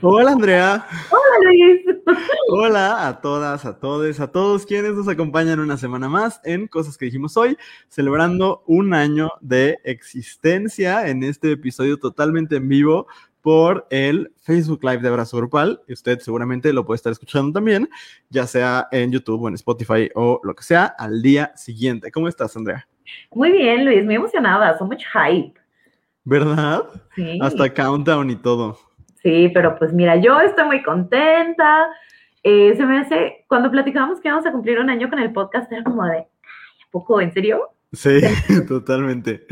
Hola Andrea. Hola Luis. Hola a todas, a todos, a todos quienes nos acompañan una semana más en Cosas que dijimos hoy, celebrando un año de existencia en este episodio totalmente en vivo por el Facebook Live de Abrazo Grupal. Y usted seguramente lo puede estar escuchando también, ya sea en YouTube o en Spotify o lo que sea, al día siguiente. ¿Cómo estás, Andrea? Muy bien, Luis, muy emocionada, so much hype. ¿Verdad? Sí. Hasta countdown y todo. Sí, pero pues mira, yo estoy muy contenta. Eh, se me hace, cuando platicábamos que íbamos a cumplir un año con el podcast, era como de, ¿a poco? ¿En serio? Sí, totalmente.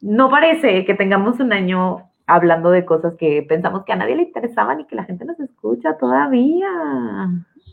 No parece que tengamos un año hablando de cosas que pensamos que a nadie le interesaban y que la gente nos escucha todavía.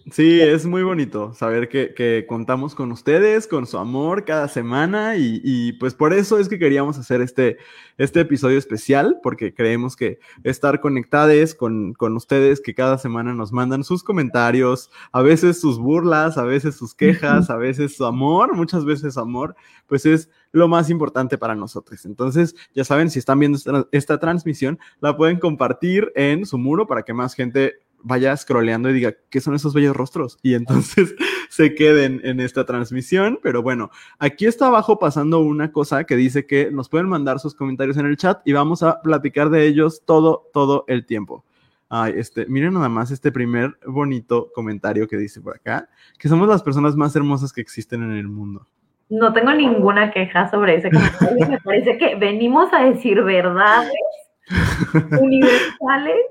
Sí, es muy bonito saber que, que, contamos con ustedes, con su amor cada semana y, y, pues por eso es que queríamos hacer este, este episodio especial, porque creemos que estar conectados con, con ustedes, que cada semana nos mandan sus comentarios, a veces sus burlas, a veces sus quejas, a veces su amor, muchas veces amor, pues es lo más importante para nosotros. Entonces, ya saben, si están viendo esta, esta transmisión, la pueden compartir en su muro para que más gente vaya scrolleando y diga, ¿qué son esos bellos rostros? Y entonces se queden en esta transmisión. Pero bueno, aquí está abajo pasando una cosa que dice que nos pueden mandar sus comentarios en el chat y vamos a platicar de ellos todo, todo el tiempo. Ay, este, miren nada más este primer bonito comentario que dice por acá, que somos las personas más hermosas que existen en el mundo. No tengo ninguna queja sobre ese comentario. Me parece que venimos a decir verdades universales.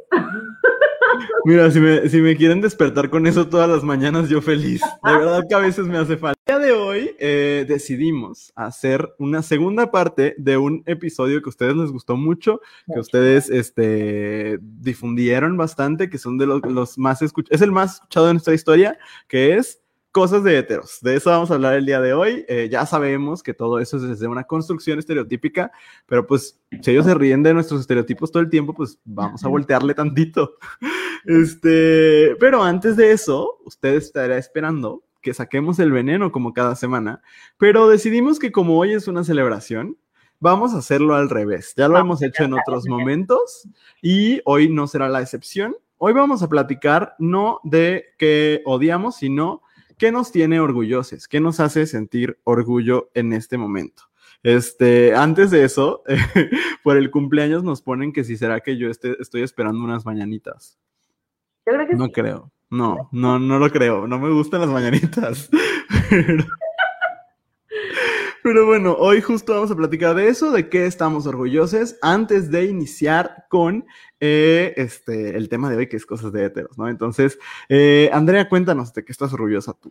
Mira, si me, si me, quieren despertar con eso todas las mañanas, yo feliz. De verdad que a veces me hace falta. El día de hoy eh, decidimos hacer una segunda parte de un episodio que a ustedes les gustó mucho, que ustedes este, difundieron bastante, que son de los, los más escuchados, es el más escuchado de nuestra historia, que es cosas de heteros. De eso vamos a hablar el día de hoy. Eh, ya sabemos que todo eso es desde una construcción estereotípica, pero pues si ellos se ríen de nuestros estereotipos todo el tiempo, pues vamos a voltearle tantito. Este, pero antes de eso, usted estará esperando que saquemos el veneno como cada semana, pero decidimos que como hoy es una celebración, vamos a hacerlo al revés. Ya lo hemos hecho en otros momentos y hoy no será la excepción. Hoy vamos a platicar no de que odiamos, sino ¿Qué nos tiene orgullosos? ¿Qué nos hace sentir orgullo en este momento? Este, antes de eso, por el cumpleaños nos ponen que si será que yo esté, estoy esperando unas mañanitas. Yo creo que no sí. creo. No, no, no lo creo. No me gustan las mañanitas. Pero, pero bueno, hoy justo vamos a platicar de eso, de qué estamos orgullosos, antes de iniciar con eh, este, el tema de hoy, que es cosas de heteros, ¿no? Entonces, eh, Andrea, cuéntanos de qué estás orgullosa tú.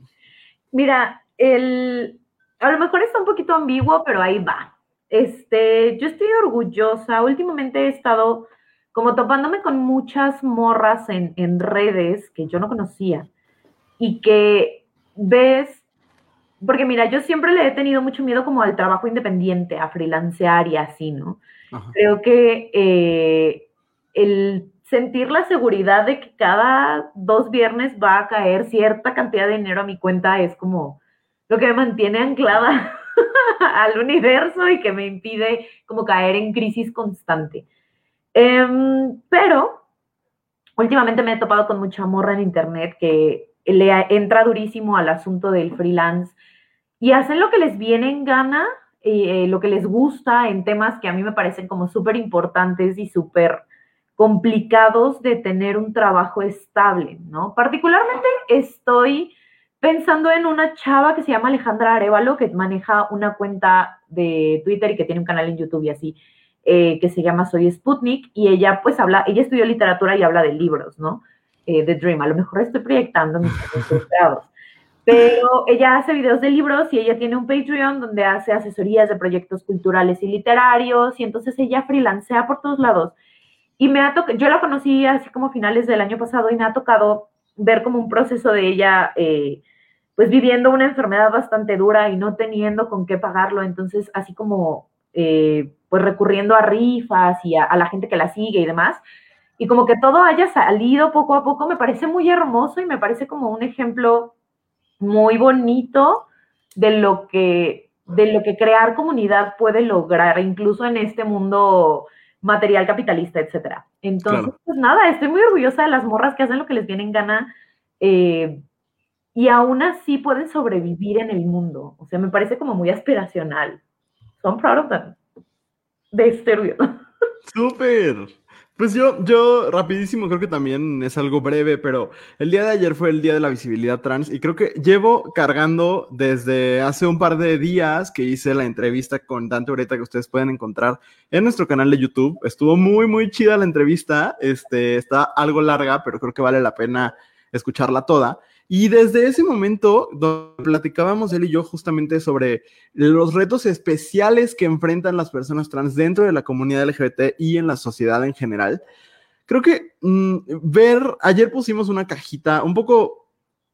Mira, a lo mejor está un poquito ambiguo, pero ahí va. Este, yo estoy orgullosa. Últimamente he estado como topándome con muchas morras en redes que yo no conocía y que ves porque mira, yo siempre le he tenido mucho miedo como al trabajo independiente, a freelancear y así, ¿no? Ajá. Creo que eh, el sentir la seguridad de que cada dos viernes va a caer cierta cantidad de dinero a mi cuenta es como lo que me mantiene anclada al universo y que me impide como caer en crisis constante. Eh, pero últimamente me he topado con mucha morra en internet que le entra durísimo al asunto del freelance y hacen lo que les viene en gana, eh, lo que les gusta en temas que a mí me parecen como súper importantes y súper complicados de tener un trabajo estable, ¿no? Particularmente estoy pensando en una chava que se llama Alejandra Arevalo, que maneja una cuenta de Twitter y que tiene un canal en YouTube y así, eh, que se llama Soy Sputnik, y ella pues habla, ella estudió literatura y habla de libros, ¿no? Eh, de Dream, a lo mejor estoy proyectando mis grados. Pero ella hace videos de libros y ella tiene un Patreon donde hace asesorías de proyectos culturales y literarios y entonces ella freelancea por todos lados. Y me ha yo la conocí así como finales del año pasado y me ha tocado ver como un proceso de ella, eh, pues viviendo una enfermedad bastante dura y no teniendo con qué pagarlo. Entonces, así como, eh, pues recurriendo a rifas y a, a la gente que la sigue y demás. Y como que todo haya salido poco a poco, me parece muy hermoso y me parece como un ejemplo muy bonito de lo que, de lo que crear comunidad puede lograr, incluso en este mundo material capitalista, etcétera. Entonces, pues nada, estoy muy orgullosa de las morras que hacen lo que les viene en gana eh, y aún así pueden sobrevivir en el mundo. O sea, me parece como muy aspiracional. So I'm proud of them. De este Súper. Pues yo, yo rapidísimo creo que también es algo breve, pero el día de ayer fue el día de la visibilidad trans y creo que llevo cargando desde hace un par de días que hice la entrevista con Dante Ureta que ustedes pueden encontrar en nuestro canal de YouTube. Estuvo muy, muy chida la entrevista, este, está algo larga, pero creo que vale la pena escucharla toda. Y desde ese momento, donde platicábamos él y yo justamente sobre los retos especiales que enfrentan las personas trans dentro de la comunidad LGBT y en la sociedad en general, creo que mm, ver, ayer pusimos una cajita un poco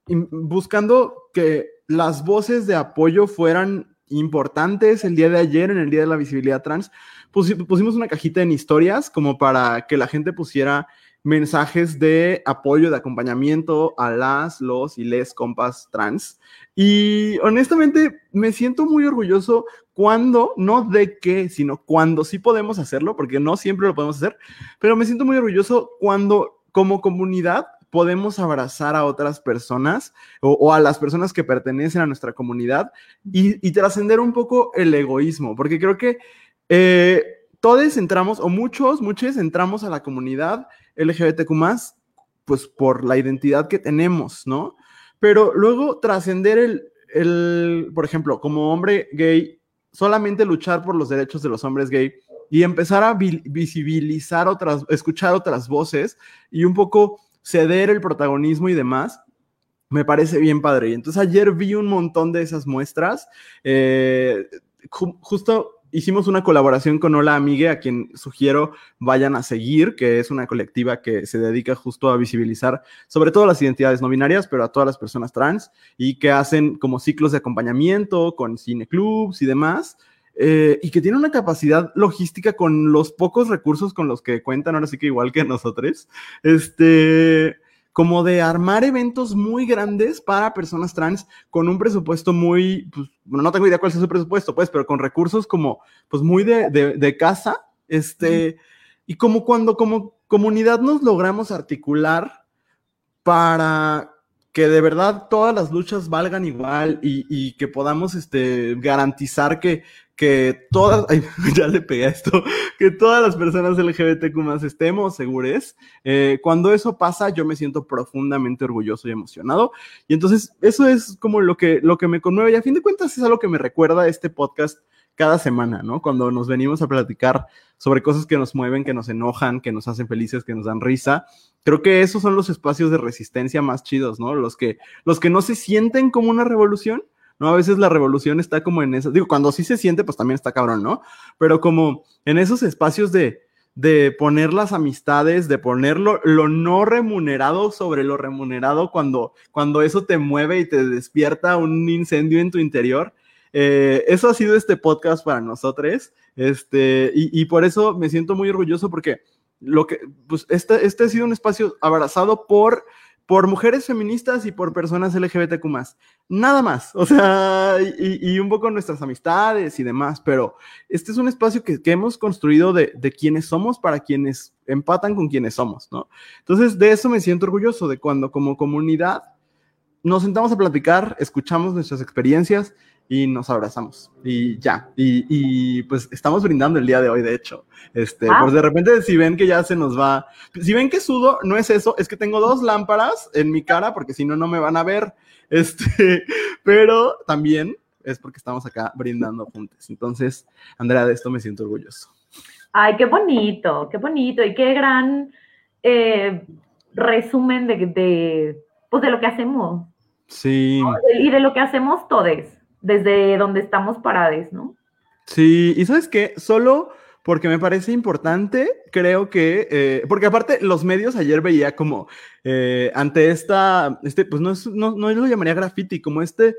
buscando que las voces de apoyo fueran importantes el día de ayer, en el Día de la Visibilidad Trans, pusimos una cajita en historias como para que la gente pusiera mensajes de apoyo, de acompañamiento a las, los y les compas trans. Y honestamente me siento muy orgulloso cuando, no de qué, sino cuando sí podemos hacerlo, porque no siempre lo podemos hacer, pero me siento muy orgulloso cuando como comunidad podemos abrazar a otras personas o, a las personas que pertenecen a nuestra comunidad y, trascender un poco el egoísmo, porque creo que eh, todos entramos, o muchos, muchos entramos a la comunidad LGBTQ pues por la identidad que tenemos, ¿no? Pero luego trascender el, el, por ejemplo, como hombre gay, solamente luchar por los derechos de los hombres gay y empezar a visibilizar otras, escuchar otras voces y un poco ceder el protagonismo y demás, me parece bien padre. Y entonces ayer vi un montón de esas muestras. Eh, justo hicimos una colaboración con Hola Amigue, a quien sugiero vayan a seguir, que es una colectiva que se dedica justo a visibilizar sobre todo las identidades no binarias, pero a todas las personas trans, y que hacen como ciclos de acompañamiento con cineclubs y demás. Eh, y que tiene una capacidad logística con los pocos recursos con los que cuentan, ahora sí que igual que nosotros, este, como de armar eventos muy grandes para personas trans con un presupuesto muy, pues, bueno, no tengo idea cuál es su presupuesto, pues, pero con recursos como, pues, muy de, de, casa, este, y como cuando como comunidad nos logramos articular para que de verdad todas las luchas valgan igual y, y que podamos este, garantizar que, que todas, ya le pegué a esto, que todas las personas LGBTQ estemos seguros. Eh, cuando eso pasa, yo me siento profundamente orgulloso y emocionado. Y entonces, eso es como lo que, lo que me conmueve. Y a fin de cuentas, es algo que me recuerda este podcast cada semana, ¿no? Cuando nos venimos a platicar sobre cosas que nos mueven, que nos enojan, que nos hacen felices, que nos dan risa. Creo que esos son los espacios de resistencia más chidos, ¿no? Los que, los que no se sienten como una revolución, ¿no? A veces la revolución está como en eso, digo, cuando sí se siente, pues también está cabrón, ¿no? Pero como en esos espacios de, de poner las amistades, de poner lo, no remunerado sobre lo remunerado cuando, cuando eso te mueve y te despierta un incendio en tu interior. Eh, eso ha sido este podcast para nosotros, este, y, y, por eso me siento muy orgulloso porque lo que, pues este, este ha sido un espacio abrazado por por mujeres feministas y por personas LGBTQ Nada más, o sea, y, un poco nuestras amistades y demás, pero este es un espacio que, hemos construido de, de, quienes somos para quienes empatan con quienes somos, ¿no? Entonces, de eso me siento orgulloso, de cuando como comunidad nos sentamos a platicar, escuchamos nuestras experiencias y nos abrazamos y ya. Y, pues estamos brindando el día de hoy, de hecho. Este, ah. pues de repente si ven que ya se nos va, si ven que sudo, no es eso, es que tengo dos lámparas en mi cara porque si no, no me van a ver. Este, pero también es porque estamos acá brindando juntos. Entonces, Andrea, de esto me siento orgulloso. Ay, qué bonito, qué bonito y qué gran eh, resumen de, de, pues de lo que hacemos. Sí. Y de lo que hacemos todos desde donde estamos parados, ¿no? Sí, y sabes qué, solo porque me parece importante, creo que, eh, porque aparte los medios ayer veía como eh, ante esta, este, pues no, es, no, no lo llamaría graffiti, como este,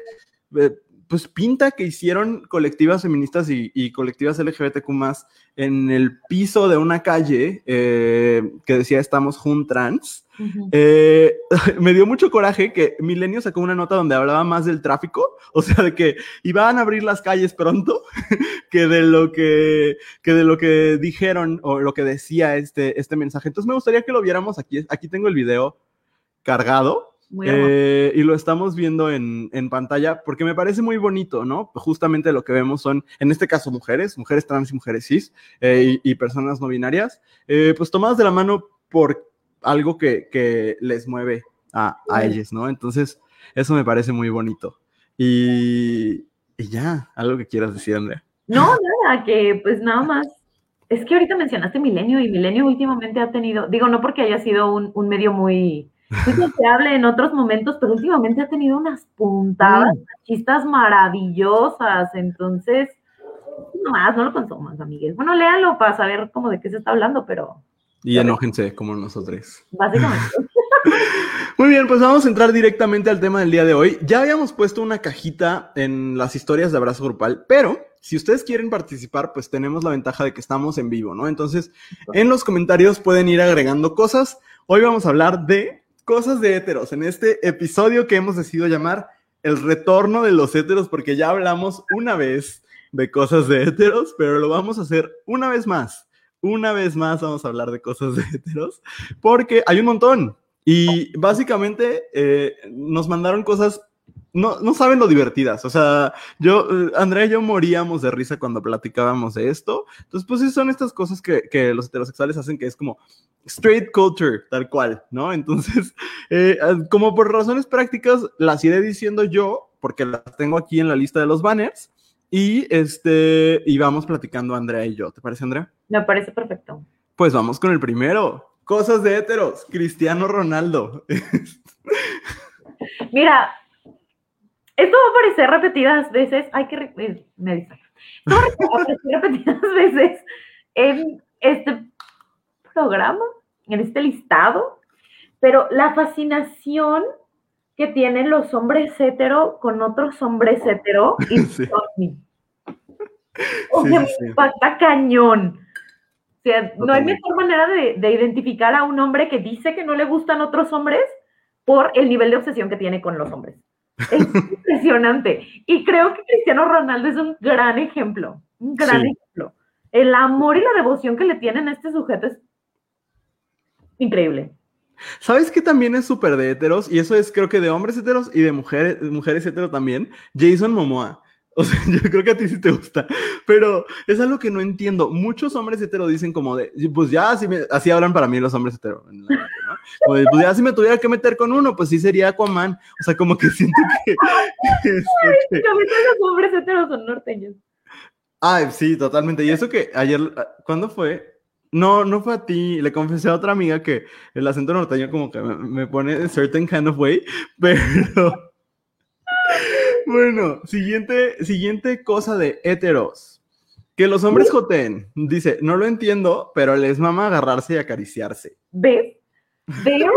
eh, pues pinta que hicieron colectivas feministas y, colectivas LGBTQ más en el piso de una calle eh, que decía estamos juntrans. Eh, me dio mucho coraje que Milenio sacó una nota donde hablaba más del tráfico, o sea, de que iban a abrir las calles pronto, que de lo que, que de lo que dijeron o lo que decía este, este mensaje. Entonces me gustaría que lo viéramos aquí. Aquí tengo el video cargado eh, y lo estamos viendo en, pantalla porque me parece muy bonito, ¿no? Justamente lo que vemos son, en este caso, mujeres, mujeres trans y mujeres cis eh, y, personas no binarias, eh, pues tomadas de la mano por algo que, les mueve a, a ellas, ¿no? Entonces, eso me parece muy bonito. Y, ya, algo que quieras decir, Andrea. No, nada, que pues nada más. Es que ahorita mencionaste Milenio y Milenio últimamente ha tenido, digo, no porque haya sido un medio muy se hable en otros momentos, pero últimamente ha tenido unas puntadas mm. machistas maravillosas, entonces, no más, no lo consumas, amigues. Bueno, léalo para saber cómo de qué se está hablando, pero... Y enójense como nosotros. Básicamente. Muy bien, pues vamos a entrar directamente al tema del día de hoy. Ya habíamos puesto una cajita en las historias de abrazo grupal, pero si ustedes quieren participar, pues tenemos la ventaja de que estamos en vivo, ¿no? Entonces, en los comentarios pueden ir agregando cosas. Hoy vamos a hablar de cosas de héteros en este episodio que hemos decidido llamar El retorno de los héteros, porque ya hablamos una vez de cosas de héteros, pero lo vamos a hacer una vez más. Una vez más vamos a hablar de cosas de héteros, porque hay un montón. Y básicamente eh, nos mandaron cosas no, no saben lo divertidas. O sea, yo, Andrea y yo moríamos de risa cuando platicábamos de esto. Entonces, pues son estas cosas que, que los heterosexuales hacen que es como straight culture, tal cual, ¿no? Entonces, eh, como por razones prácticas, las iré diciendo yo, porque las tengo aquí en la lista de los banners. Y este, y vamos platicando Andrea y yo. ¿Te parece, Andrea? Me parece perfecto. Pues vamos con el primero. Cosas de heteros. Cristiano Ronaldo. Mira, esto va a aparecer repetidas veces, hay que, eh, me Esto va a aparecer repetidas veces en este programa, en este listado, pero la fascinación que tienen los hombres hetero con otros hombres hetero y sí. O sea, sí, cañón. O sea, no hay mejor manera de, de, identificar a un hombre que dice que no le gustan otros hombres por el nivel de obsesión que tiene con los hombres. Es impresionante. Y creo que Cristiano Ronaldo es un gran ejemplo, un gran ejemplo. El amor y la devoción que le tienen a este sujeto es increíble. ¿Sabes que también es súper de heteros? Y eso es creo que de hombres heteros y de mujeres, mujeres heteros también. Jason Momoa. O sea, yo creo que a ti sí te gusta, pero es algo que no entiendo. Muchos hombres hetero dicen como de, pues ya, así, me, así hablan para mí los hombres hetero. ¿No? pues ya si me tuviera que meter con uno, pues sí sería Aquaman. O sea, como que siento que... que los hombres heteros son norteños. Ay, sí, totalmente. Y eso que ayer, ¿cuándo fue? No, no fue a ti. Le confesé a otra amiga que el acento norteño como que me, pone certain kind of way, pero... Bueno, siguiente, siguiente cosa de heteros. Que los hombres joteen. Dice, no lo entiendo, pero les mama agarrarse y acariciarse. ¿Ves? Veo,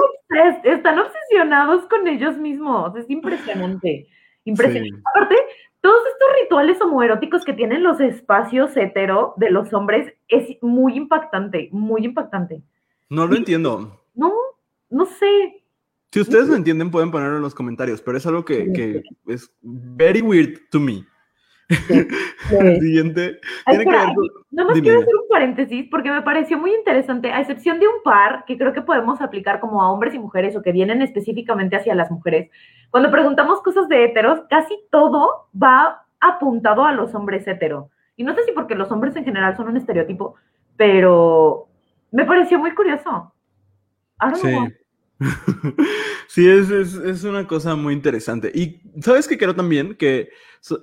están obsesionados con ellos mismos. Es impresionante. Impresionante. Aparte, todos estos rituales homoeróticos que tienen los espacios hetero de los hombres es muy impactante, muy impactante. No lo entiendo. No, no sé. Si ustedes lo entienden, pueden ponerlo en los comentarios, pero es algo que, que es very weird to me. el siguiente. Tiene que ver Nada más quiero hacer un paréntesis porque me pareció muy interesante, a excepción de un par que creo que podemos aplicar como a hombres y mujeres o que vienen específicamente hacia las mujeres. Cuando preguntamos cosas de heteros, casi todo va apuntado a los hombres hetero. Y no sé si porque los hombres en general son un estereotipo, pero me pareció muy curioso. sí. sí, es, es, una cosa muy interesante. Y sabes que creo también que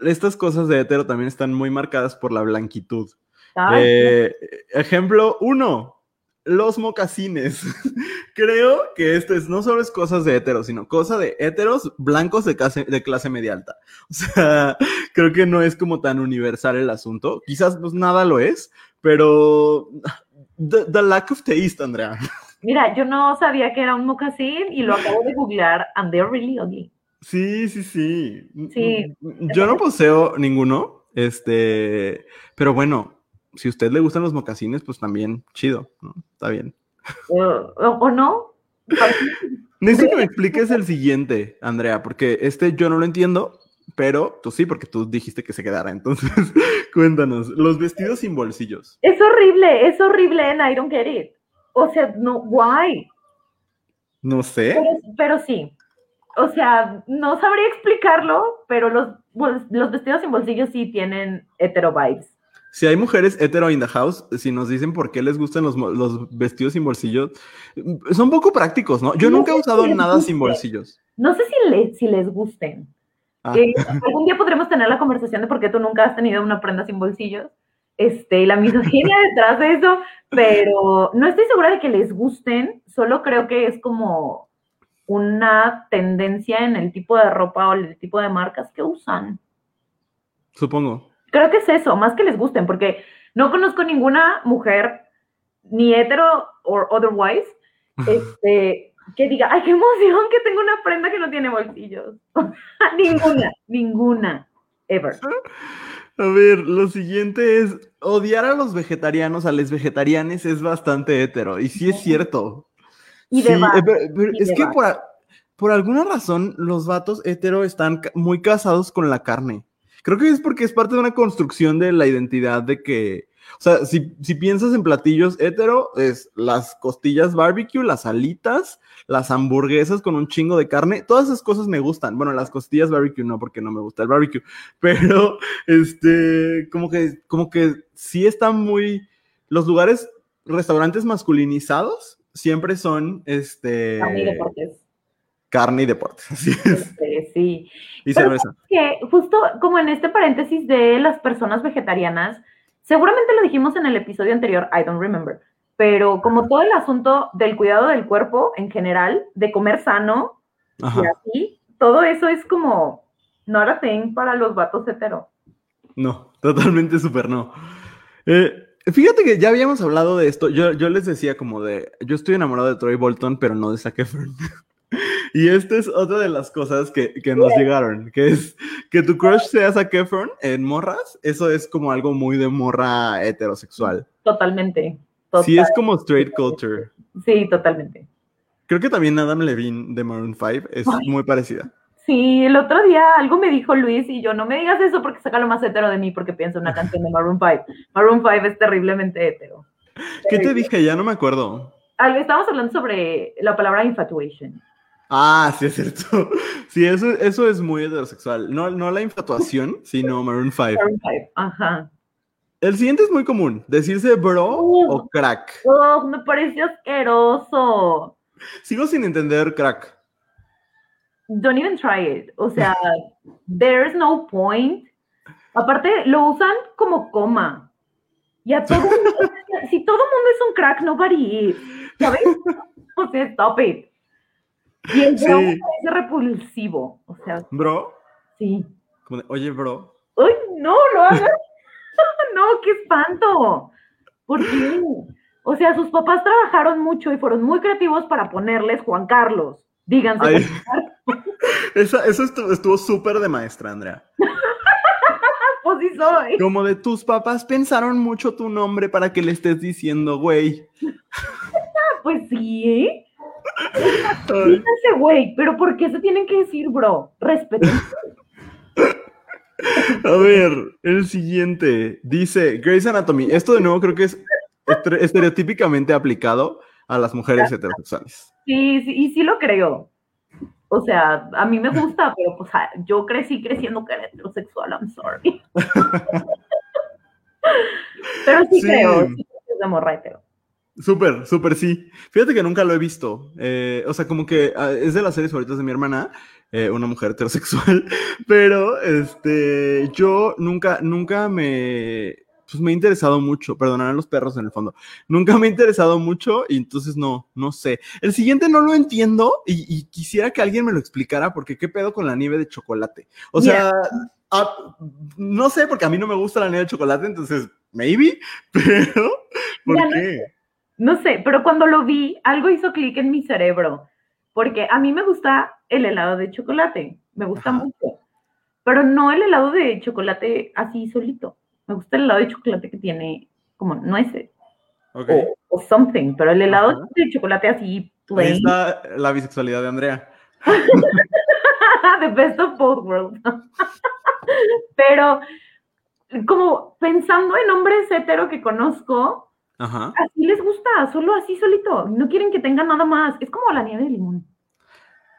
estas cosas de hetero también están muy marcadas por la blanquitud. Eh, ejemplo uno, los mocasines. creo que esto es, no solo es cosas de hetero, sino cosa de heteros blancos de clase, de clase media alta. O sea, creo que no es como tan universal el asunto. Quizás pues nada lo es, pero the lack of taste, Andrea. Mira, yo no sabía que era un mocasín y lo acabo de googlear and they're really ugly. Sí, sí, sí. Sí. Yo no poseo ninguno, este, pero bueno, si a usted le gustan los mocasines, pues también chido, ¿no? Está bien. o, o no. Necesito que me expliques el siguiente, Andrea, porque este yo no lo entiendo, pero tú sí, porque tú dijiste que se quedara. Entonces, cuéntanos, los vestidos sin bolsillos. Es horrible, es horrible and I don't get it. O sea, no, why? No sé. Pero, pero sí. O sea, no sabría explicarlo, pero los, los vestidos sin bolsillos sí tienen hetero vibes. Si hay mujeres hetero in the house, si nos dicen por qué les gustan los, los vestidos sin bolsillos, son poco prácticos, ¿no? Yo No nunca he usado si nada sin guste. bolsillos. No sé si, le- si les gusten. Ah, Eh, algún día podremos tener la conversación de por qué tú nunca has tenido una prenda sin bolsillos. Este, y la misoginia detrás de eso, pero no estoy segura de que les gusten, solo creo que es como una tendencia en el tipo de ropa o el tipo de marcas que usan. supongo. Creo que es eso, más que les gusten, porque no conozco ninguna mujer, ni hetero o otherwise, este, que diga, ay, qué emoción que tengo una prenda que no tiene bolsillos. ninguna, ninguna, ever. A ver, lo siguiente es odiar a los vegetarianos, a los vegetarianes es bastante hetero, y sí es cierto. Y de eh, pero- pero y es de que por, por alguna razón los vatos hetero están muy casados con la carne. Creo que es porque es parte de una construcción de la identidad de que, o sea, si, si piensas en platillos hetero, es las costillas barbecue, las alitas, las hamburguesas con un chingo de carne, todas esas cosas me gustan. Bueno, las costillas barbecue no, porque no me gusta el barbecue, pero este, como que, como que sí están muy, los lugares, restaurantes masculinizados siempre son, este. Carne y deportes, así es, Este, sí. y Pero cerveza. Que justo como en este paréntesis de las personas vegetarianas, seguramente lo dijimos en el episodio anterior, I don't remember, pero como todo el asunto del cuidado del cuerpo en general, de comer sano Ajá. y así, todo eso es como not a thing para los vatos hetero. No, totalmente súper no. Eh, fíjate que ya habíamos hablado de esto. Yo, yo les decía como de, yo estoy enamorado de Troy Bolton, pero no de Zac Efron. y esta es otra de las cosas que, que nos llegaron, que es que tu crush sea Zac Efron en morras, eso es como algo muy de morra heterosexual. Totalmente. Sí, Total- es como straight culture. sí, totalmente. Creo que también Adam Levine de Maroon 5 es Ay. muy parecida. Sí, el otro día algo me dijo Luis y yo, no me digas eso porque saca lo más hetero de mí porque pienso en una canción de Maroon 5. Maroon 5 es terriblemente hetero. ¿Qué te dije? Ya no me acuerdo. Algo- Estábamos hablando sobre la palabra infatuation. Ah, sí, es cierto. Sí, eso, eso es muy heterosexual. No, no la infatuación, sino Maroon 5. Maroon 5, ajá. El siguiente es muy común, decirse bro o crack. Oh, me pareció asqueroso. Sigo sin entender crack. Don't even try it. O sea, there's no point. Aparte, lo usan como coma. Y a todo mundo, si todo mundo es un crack, nobody is. ¿Sabes? O sea, stop it. Y el bro Sí. parece repulsivo. O sea, Bro, sí. como de, oye, bro. ¡Ay, no, lo hagas! no, qué espanto. ¿Por qué? O sea, sus papás trabajaron mucho y fueron muy creativos para ponerles Juan Carlos. Díganse. Esa- eso estu- estuvo súper de maestra, Andrea. pues sí soy. Como de tus papás pensaron mucho tu nombre para que le estés diciendo, güey. Pues sí, ¿eh? Díganse, güey, pero ¿por qué se tienen que decir, bro? Respeten. A ver, el siguiente dice Grey's Anatomy. Esto de nuevo creo que es estere- estereotípicamente aplicado a las mujeres heterosexuales. Sí, sí, y sí lo creo. O sea, a mí me gusta, pero pues ah, yo crecí creciendo que era heterosexual, I'm sorry. pero sí, Sí. creo, sí creo que es de morra hetero. Súper, súper sí. Fíjate que nunca lo he visto. Eh, o sea, como que ah, es de las series favoritas de mi hermana, eh, una mujer heterosexual, pero este, yo nunca, nunca me, pues me he interesado mucho, perdonarán los perros en el fondo, nunca me he interesado mucho y entonces no, no sé. El siguiente no lo entiendo y, y quisiera que alguien me lo explicara porque qué pedo con la nieve de chocolate. O sea, no sé, porque a mí no me gusta la nieve de chocolate, entonces, maybe, pero, ¿por qué? No sé, pero cuando lo vi, algo hizo clic en mi cerebro. Porque a mí me gusta el helado de chocolate. Me gusta Ajá. mucho. Pero no el helado de chocolate así solito. Me gusta el helado de chocolate que tiene como nueces Ok. o, o something. Pero el helado Ajá. de chocolate así Ahí plain. está la bisexualidad de Andrea. The best of both worlds. Pero como pensando en hombres hetero que conozco, Ajá. así les gusta, solo así solito. No quieren que tenga nada más. Es como la nieve de limón.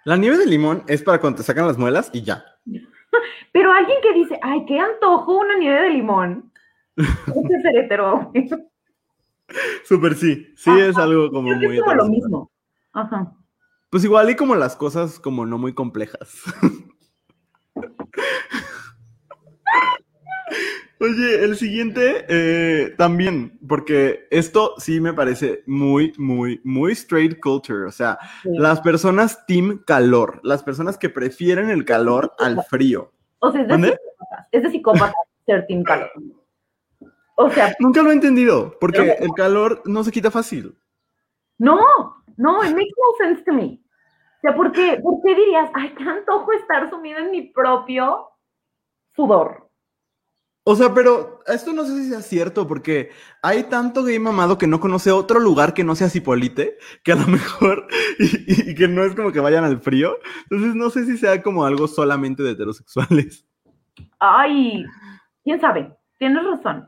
La nieve de limón es para cuando te sacan las muelas y ya. Pero alguien que dice, ay, qué antojo una nieve de limón. Ese es hetero. Súper sí. Sí Ajá. es algo como Creo muy... es como lo mismo. Ajá. Pues igual y como las cosas como no muy complejas. Oye, el siguiente eh, también, porque esto sí me parece muy, muy, muy straight culture. O sea, Sí. las personas team calor, las personas que prefieren el calor al frío. O sea, es de ¿Mande? psicópatas. Es de psicópatas ser team calor. O sea, Nunca lo he entendido, porque Pero- el calor no se quita fácil. no, no, it makes no sense to me. O sea, ¿por qué, ¿por qué dirías, ay, qué antojo estar sumido en mi propio sudor? O sea, pero esto no sé si sea cierto, porque hay tanto gay mamado que no conoce otro lugar que no sea Cipolite, que a lo mejor, y, y que no es como que vayan al frío. Entonces no sé si sea como algo solamente de heterosexuales. Ay, quién sabe, tienes razón.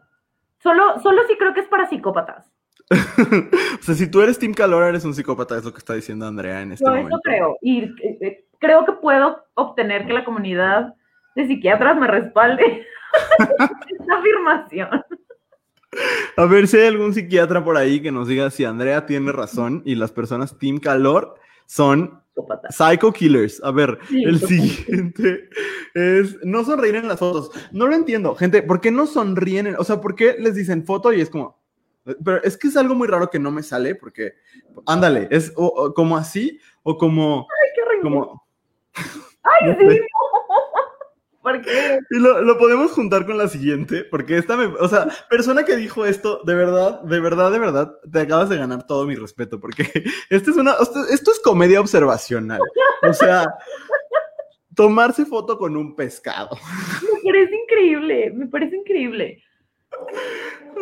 Solo, solo sí creo que es para psicópatas. o sea, si tú eres Team Calor, eres un psicópata, es lo que está diciendo Andrea en este Yo momento. eso creo. Y eh, eh, creo que puedo obtener que la comunidad de psiquiatras me respalde esta afirmación. A ver si hay algún psiquiatra por ahí que nos diga si Andrea tiene razón y las personas Team Calor son Psicópatas. Psycho Killers. A ver, Sí, el siguiente es no sonreír en las fotos. No lo entiendo, gente. ¿Por qué no sonríen? en- o sea, ¿por qué les dicen foto y es como. Pero es que es algo muy raro que no me sale porque. Ándale, es o- o como así o como. Ay, qué horrible. como Ay, sí. Y lo, lo podemos juntar con la siguiente, porque esta me, o sea, persona que dijo esto, de verdad, de verdad, de verdad, te acabas de ganar todo mi respeto, porque esto es una, esto, esto es comedia observacional. O sea, tomarse foto con un pescado. Me parece increíble, me parece increíble.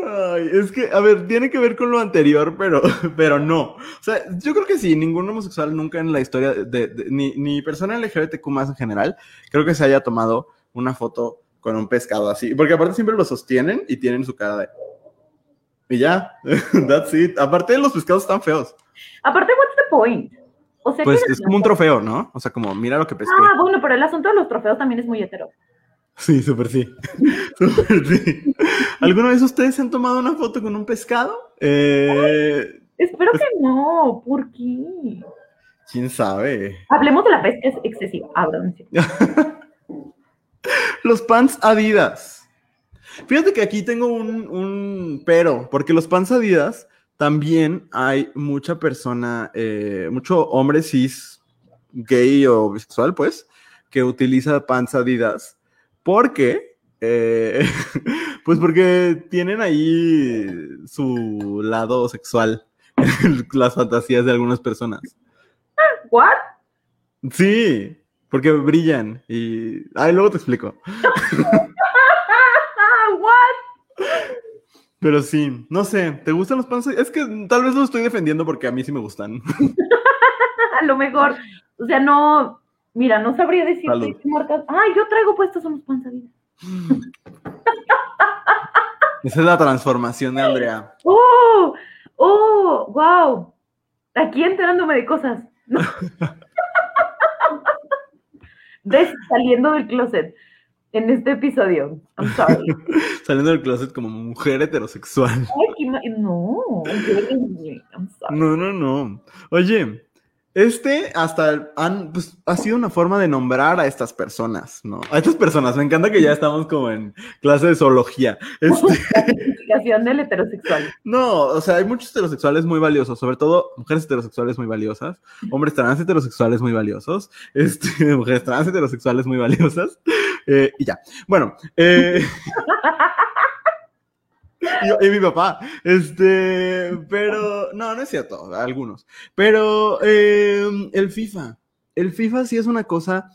Ay, es que, a ver, tiene que ver con lo anterior, pero, pero no. O sea, yo creo que sí, ningún homosexual nunca en la historia de, de- ni, ni persona LGBTQ más en general, creo que se haya tomado una foto con un pescado así. Porque aparte siempre lo sostienen y tienen su cara de. Y ya, that's it. Aparte, los pescados están feos. Aparte, what's the point? O sea, Pues es como un trofeo, ¿no? O sea, como, mira lo que pesqué. Ah, bueno, pero el asunto de los trofeos también es muy hetero. Sí, súper sí. Súper sí. ¿Alguna vez ustedes se han tomado una foto con un pescado? Eh, Espero que no, ¿por qué? ¿Quién sabe? Hablemos de la pesca ex- excesiva. Ah, perdón, sí. Los pants Adidas. Fíjate que aquí tengo un, un pero, porque los pants Adidas también hay mucha persona, eh, mucho hombre cis, gay o bisexual, pues, que utiliza pants Adidas porque, eh, pues porque tienen ahí su lado sexual, las fantasías de algunas personas. ¿What? Sí, porque brillan y... Ay, luego te explico. What? Pero sí, no sé, ¿te gustan los pants? Es que tal vez los estoy defendiendo porque a mí sí me gustan. A lo mejor. O sea, no. Mira, no sabría decirte Salud. qué marcas. Ay, yo traigo puestos unos panzaditos. Esa es la transformación de Andrea. ¡Oh! ¡Oh! ¡Wow! Aquí enterándome de cosas. Des saliendo del closet en este episodio. I'm sorry. Saliendo del closet como mujer heterosexual. Ay, ma- no. I'm sorry. No, no, no. Oye, este hasta han, pues, ha sido una forma de nombrar a estas personas, ¿no? A estas personas. Me encanta que ya estamos como en clase de zoología. Este, Clasificación del heterosexual. No, o sea, hay muchos heterosexuales muy valiosos, sobre todo mujeres heterosexuales muy valiosas, hombres trans heterosexuales muy valiosos, este, mujeres trans heterosexuales muy valiosas, eh, y ya. Bueno, eh, y, y mi papá, este, pero, no, no es cierto, algunos, pero eh, el FIFA, el FIFA sí es una cosa.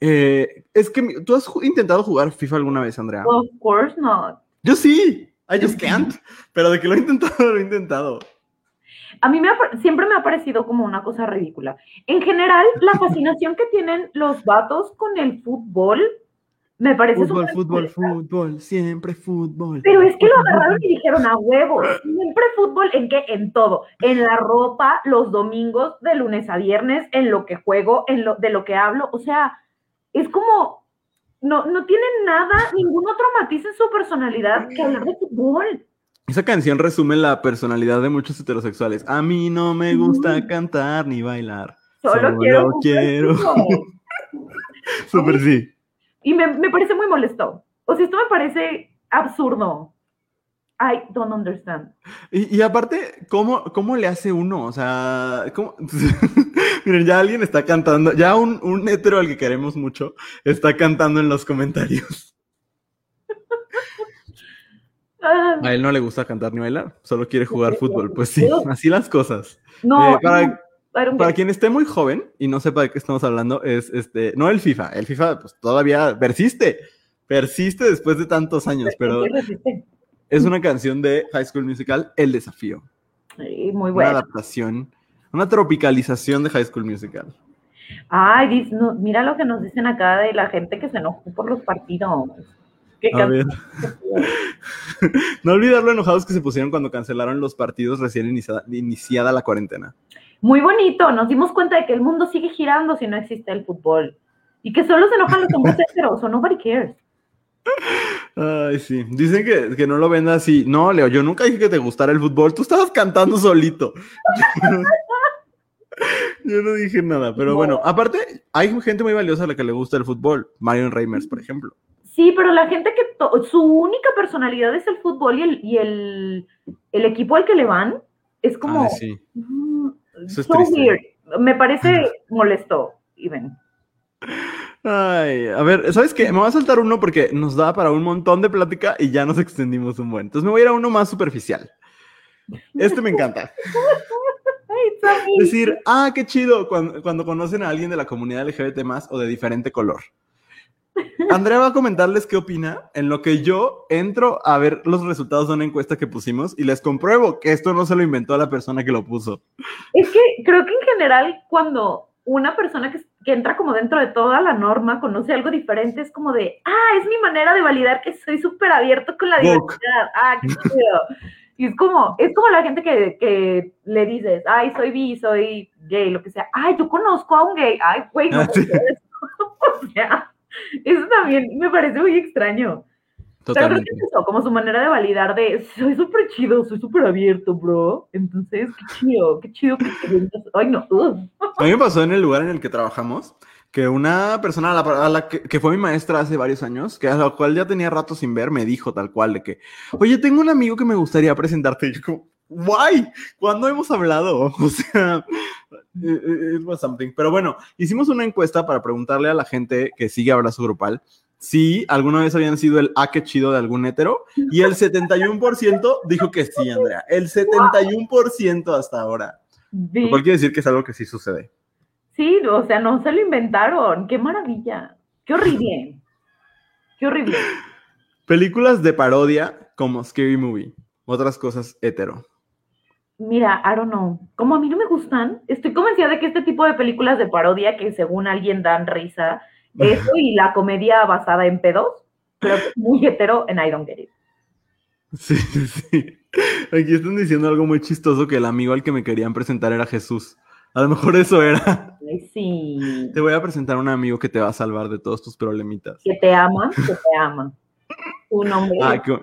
eh, es que tú has intentado jugar FIFA alguna vez, Andrea. Of course not. Yo sí. I just can't. Pero de que lo he intentado, lo he intentado. A mí me ha siempre me ha parecido como una cosa ridícula. En general, la fascinación que tienen los vatos con el fútbol me parece Fútbol, fútbol, fútbol, siempre fútbol. Pero es que lo agarraron y dijeron a huevo. Siempre fútbol en qué? En todo. En la ropa, los domingos, de lunes a viernes, en lo que juego, en lo de lo que hablo. O sea, es como no, no tienen nada, ningún otro matiz en su personalidad que hablar de fútbol. Esa canción resume la personalidad de muchos heterosexuales. A mí no me gusta Mm. cantar ni bailar. Solo, Solo quiero. quiero. Súper sí. Y me, me parece muy molesto. O sea, esto me parece absurdo. I don't understand. Y, y aparte, ¿cómo, ¿cómo le hace uno? O sea, ¿cómo? Miren, ya alguien está cantando, ya un, un hetero al que queremos mucho está cantando en los comentarios. Ah, A él no le gusta cantar ni bailar, solo quiere jugar fútbol. Pues sí, así las cosas. no, Eh, para- no, Para quien esté muy joven y no sepa de qué estamos hablando, es este, no el FIFA, el FIFA pues todavía persiste, persiste después de tantos años, pero es una canción de High School Musical, El Desafío, Sí, muy una bueno. adaptación, una tropicalización de High School Musical. Ay, mira lo que nos dicen acá de la gente que se enojó por los partidos. Qué A ver, no olvidar lo enojados que se pusieron cuando cancelaron los partidos recién iniciada, iniciada la cuarentena. Muy bonito, nos dimos cuenta de que el mundo sigue girando si no existe el fútbol. Y que solo se enojan los hombres heteros, o nobody cares. Ay, sí. Dicen que, que no lo venda así. No, Leo, yo nunca dije que te gustara el fútbol. Tú estabas cantando solito. Yo no, yo no dije nada, pero No. bueno. Aparte, hay gente muy valiosa a la que le gusta el fútbol. Marion Reimers, por ejemplo. Sí, pero la gente que su única personalidad es el fútbol y el, y el, el equipo al que le van es como Ay, sí. Eso es so triste. weird. Me parece molesto, even. Ay, a ver, ¿sabes qué? Me voy a saltar uno porque nos da para un montón de plática y ya nos extendimos un buen. Entonces me voy a ir a uno más superficial. Este me encanta. Decir, ah, qué chido cuando, cuando conocen a alguien de la comunidad LGBT más o de diferente color. Andrea va a comentarles qué opina en lo que yo entro a ver los resultados de una encuesta que pusimos y les compruebo que esto no se lo inventó la persona que lo puso. Es que creo que en general cuando una persona que, que entra como dentro de toda la norma conoce algo diferente, es como de, ah, es mi manera de validar que soy súper abierto con la diversidad. Ah, qué chido. Y es como, es como la gente que, que le dices, ay, soy bi, soy gay, lo que sea. Ay, yo conozco a un gay. Ay, güey, no Ah, sí. O sea, eso también me parece muy extraño. Pero creo Totalmente. que es eso, como su manera de validar de soy súper chido, soy súper abierto, bro. Entonces, qué chido, qué chido que Ay, no. ugh. A mí me pasó en el lugar en el que trabajamos que una persona a la, a la que, que fue mi maestra hace varios años, que a la cual ya tenía rato sin ver, me dijo tal cual de que, oye, tengo un amigo que me gustaría presentarte. Y yo como, guay, ¿cuándo hemos hablado? O sea, it, it was something. Pero bueno, hicimos una encuesta para preguntarle a la gente que sigue Abrazo Grupal si alguna vez habían sido el ah, qué chido de algún hetero. Y el 71% dijo que sí, Andrea. El 71% hasta ahora. Vi- Lo cual quiere decir que es algo que sí sucede. Sí, o sea, no se lo inventaron. Qué maravilla. Qué horrible. Qué horrible. Películas de parodia como Scary Movie. Otras cosas hetero. Mira, I don't know. Como a mí no me gustan, estoy convencida de que este tipo de películas de parodia que según alguien dan risa, eso y la comedia basada en pedos, pero muy hetero and I don't get it. Sí, sí. Aquí están diciendo algo muy chistoso que el amigo al que me querían presentar era Jesús. A lo mejor eso era. Ay, sí. Te voy a presentar a un amigo que te va a salvar de todos tus problemitas. Que te ama, que te ama. Un hombre. Ah, que,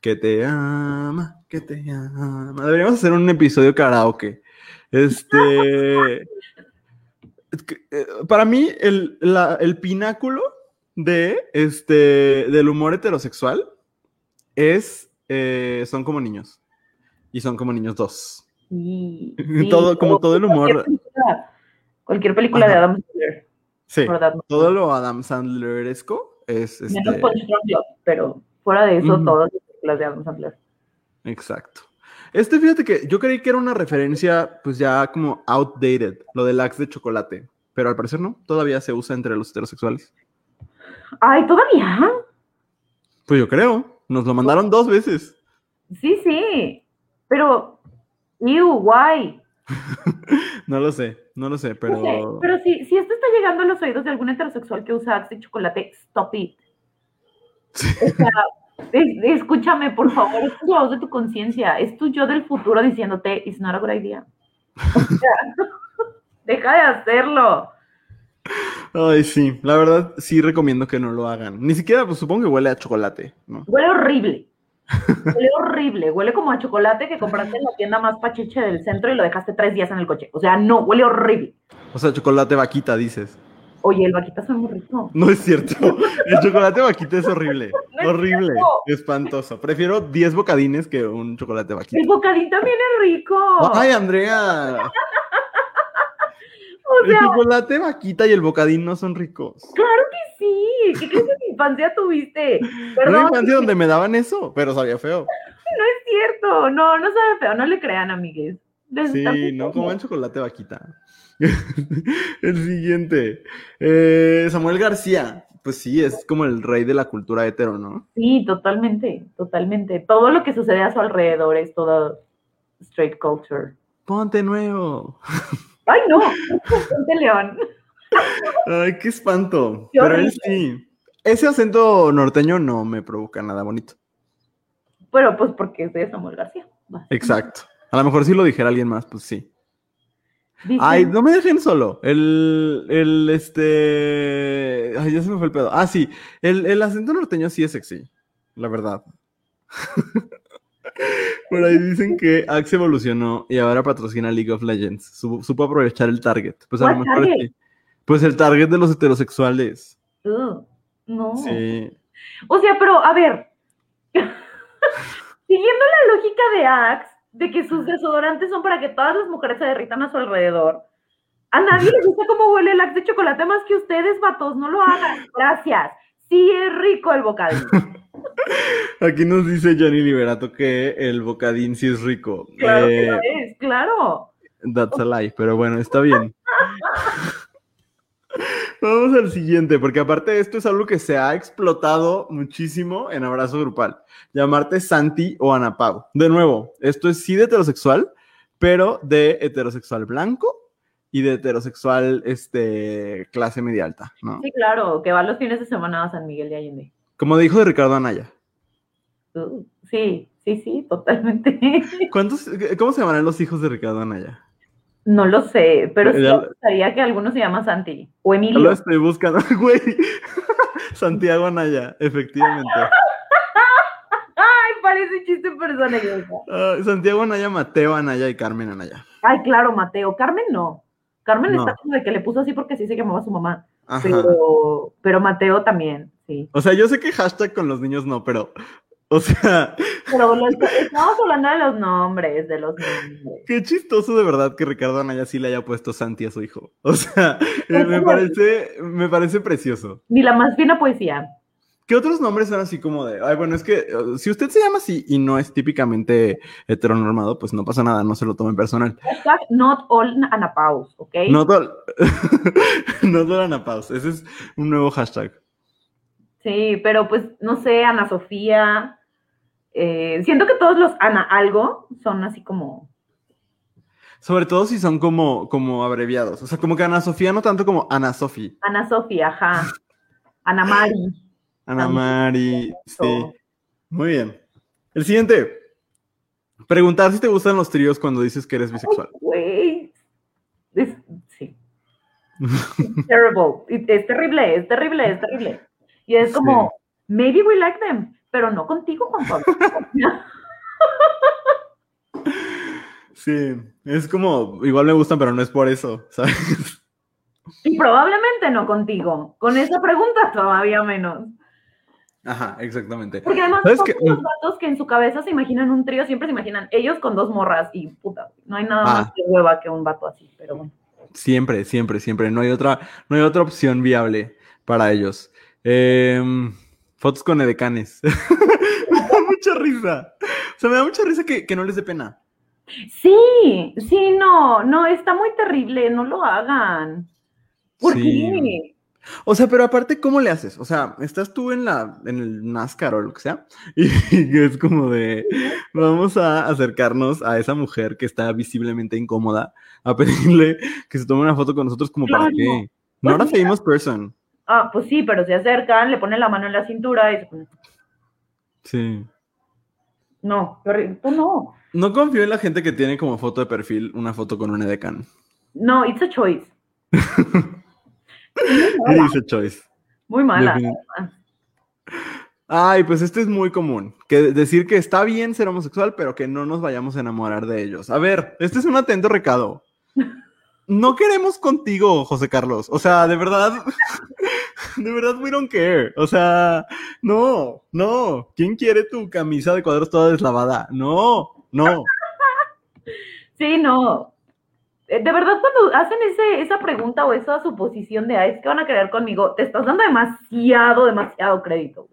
que te ama, que te. Deberíamos hacer un episodio karaoke. Este. eh, Para mí, el, la- el pináculo de este del humor heterosexual es eh, son como niños. Y son como niños dos. Sí, Todo- como todo el humor. Cualquier película, cualquier película de. Adam Sandler. Sí. Todo lo Adam Sandleresco es Menos este. Punch Drunk Love, pero fuera de eso, todas las películas de Adam Sandler. Exacto. Este, fíjate que yo creí que era una referencia, pues ya como outdated, lo del axe de chocolate. pero al parecer no, todavía se usa entre los heterosexuales. Ay, ¿todavía? Pues yo creo, nos lo mandaron dos veces. Sí, sí, pero, ew, why? no lo sé, no lo sé, pero... No sé, pero si, si esto está llegando a los oídos de algún heterosexual que usa Axe de chocolate, stop it. O sea, escúchame, por favor, es la voz de tu conciencia, es tu yo del futuro diciéndote, it's not a good idea. O sea, deja de hacerlo. Ay, sí, la verdad sí recomiendo que no lo hagan. Ni siquiera, pues supongo que huele a chocolate, ¿no? Huele horrible. Huele horrible. Huele como a chocolate que compraste en la tienda más pachiche del centro y lo dejaste tres días en el coche. O sea, no, huele horrible. O sea, chocolate vaquita, dices. Oye, el vaquita es muy rico. No es cierto. El chocolate vaquita es horrible. No horrible. Espantoso. Prefiero 10 bocadines que un chocolate vaquita. El bocadín también es rico. Ay, Andrea. o El sea, chocolate vaquita y el bocadín no son ricos. claro que sí. ¿Qué clase de infancia tuviste? Perdón, una infancia donde me daban eso, pero sabía feo. no es cierto. No, no sabe feo. No le crean, amigues. Sí, no coman chocolate vaquita. El siguiente. Eh, Samuel García. Pues sí, es como el rey de la cultura hetero, ¿no? Sí, totalmente, totalmente. Todo lo que sucede a su alrededor es todo straight culture. Ponte nuevo. Ay, no, ponte león. Ay, qué espanto. Pero él sí. Ese acento norteño no me provoca nada bonito. Pero pues porque es de Samuel García. Exacto. A lo mejor si lo dijera alguien más, pues sí. Dicen- Ay, no me dejen solo. El, el, este... Ay, ya se me fue el pedo. Ah, sí. El, el acento norteño sí es sexy. La verdad. Por ahí dicen que Axe evolucionó y ahora patrocina League of Legends. Supo, supo aprovechar el target. Pues a lo ¿Cuál mejor sí. Pues el target de los heterosexuales. No. Sí. O sea, pero a ver. Siguiendo la lógica de Axe, de que sus desodorantes son para que todas las mujeres se derritan a su alrededor. A nadie le gusta cómo huele el Axe de chocolate más que ustedes, vatos. No lo hagan. Gracias. Sí es rico el bocadillo. Aquí nos dice Johnny Liberato que el bocadín sí es rico. Claro Eh, que lo es, claro. That's a lie, pero bueno, está bien. Vamos al siguiente, porque aparte de esto es algo que se ha explotado muchísimo en abrazo grupal. Llamarte Santi o Ana Pau. De nuevo, esto es sí de heterosexual, pero de heterosexual blanco y de heterosexual este, clase media alta, ¿no? Sí, claro, que va los fines de semana a San Miguel de Allende. Como dijo de Ricardo Anaya. Uh, sí, sí, sí, totalmente. ¿Cuántos, ¿Cómo se llamarán los hijos de Ricardo Anaya? No lo sé, pero sí Ya- me gustaría que alguno se llama Santi o Yo lo Emilio. estoy buscando, güey. Santiago Anaya, efectivamente. Ay, parece chiste personal. Ah, Santiago Anaya, Mateo Anaya y Carmen Anaya. Ay, claro, Mateo. Carmen no. Carmen No. está como de que le puso así porque así se llamaba su mamá. Ajá. Pero, pero Mateo también, sí. O sea, yo sé que hashtag con los niños no, pero, o sea, Pero estamos hablando de los nombres, de los nombres. qué chistoso de verdad que Ricardo Anaya sí le haya puesto Santi a su hijo. O sea, me parece, me parece precioso. Ni la más fina poesía. ¿Qué otros nombres son así como de, ay, bueno, es que eh, si usted se llama así y no es típicamente heteronormado, pues no pasa nada, no se lo tomen personal. Hashtag not all anapaus, ¿ok? No todo, no todo Ana Paus, ese es un nuevo hashtag. Sí, pero pues, no sé, Ana Sofía. Eh, siento que todos los Ana algo son así como. Sobre todo si son como, como abreviados. O sea, como que Ana Sofía no tanto como Ana Sofi. Ana Sofía, ajá. Ana Mari. Ana. Mari. Sí. Muy bien. El siguiente. Preguntar si te gustan los tríos cuando dices que eres bisexual. Güey. Es- sí. It's terrible. Es terrible, es terrible, es terrible. Y es como, maybe we like them, pero no contigo, Juan Pablo. Sí. Es como, igual me gustan, pero no es por eso, ¿sabes? y probablemente no contigo. Con esa pregunta todavía menos. Ajá, exactamente. Porque además ¿Sabes son los vatos que en su cabeza se imaginan un trío, siempre se imaginan ellos con dos morras y puta, no hay nada Ah. más de hueva que un vato así, pero bueno. Siempre, siempre, siempre. No hay otra, no hay otra opción viable para ellos. Em, fotos con edecanes. me da mucha risa. O sea, me da mucha risa que, que no les dé pena. Sí, sí, no, no, está muy terrible, no lo hagan. ¿Por Sí. qué? O sea, pero aparte, ¿cómo le haces? O sea, estás tú en la, en el NASCAR o lo que sea, y es como de, vamos a acercarnos a esa mujer que está visiblemente incómoda, a pedirle que se tome una foto con nosotros, como para qué. No era Pues famous person. Ah, pues sí, pero se acercan, le ponen la mano en la cintura y se ponen- Sí. No. Tú no. No confío en la gente que tiene como foto de perfil una foto con un edecán. No, it's a choice. Mala. dice choice. Muy mala. Ay, pues este es muy común. Que decir que está bien ser homosexual, pero que no nos vayamos a enamorar de ellos. A ver, este es un atento recado. No queremos contigo, José Carlos. O sea, de verdad, de verdad, we don't care. O sea, no, no. ¿Quién quiere tu camisa de cuadros toda deslavada? No, no. Sí, no. Eh, De verdad, cuando hacen ese, esa pregunta o esa suposición de, ay, es que van a querer conmigo, te estás dando demasiado, demasiado crédito.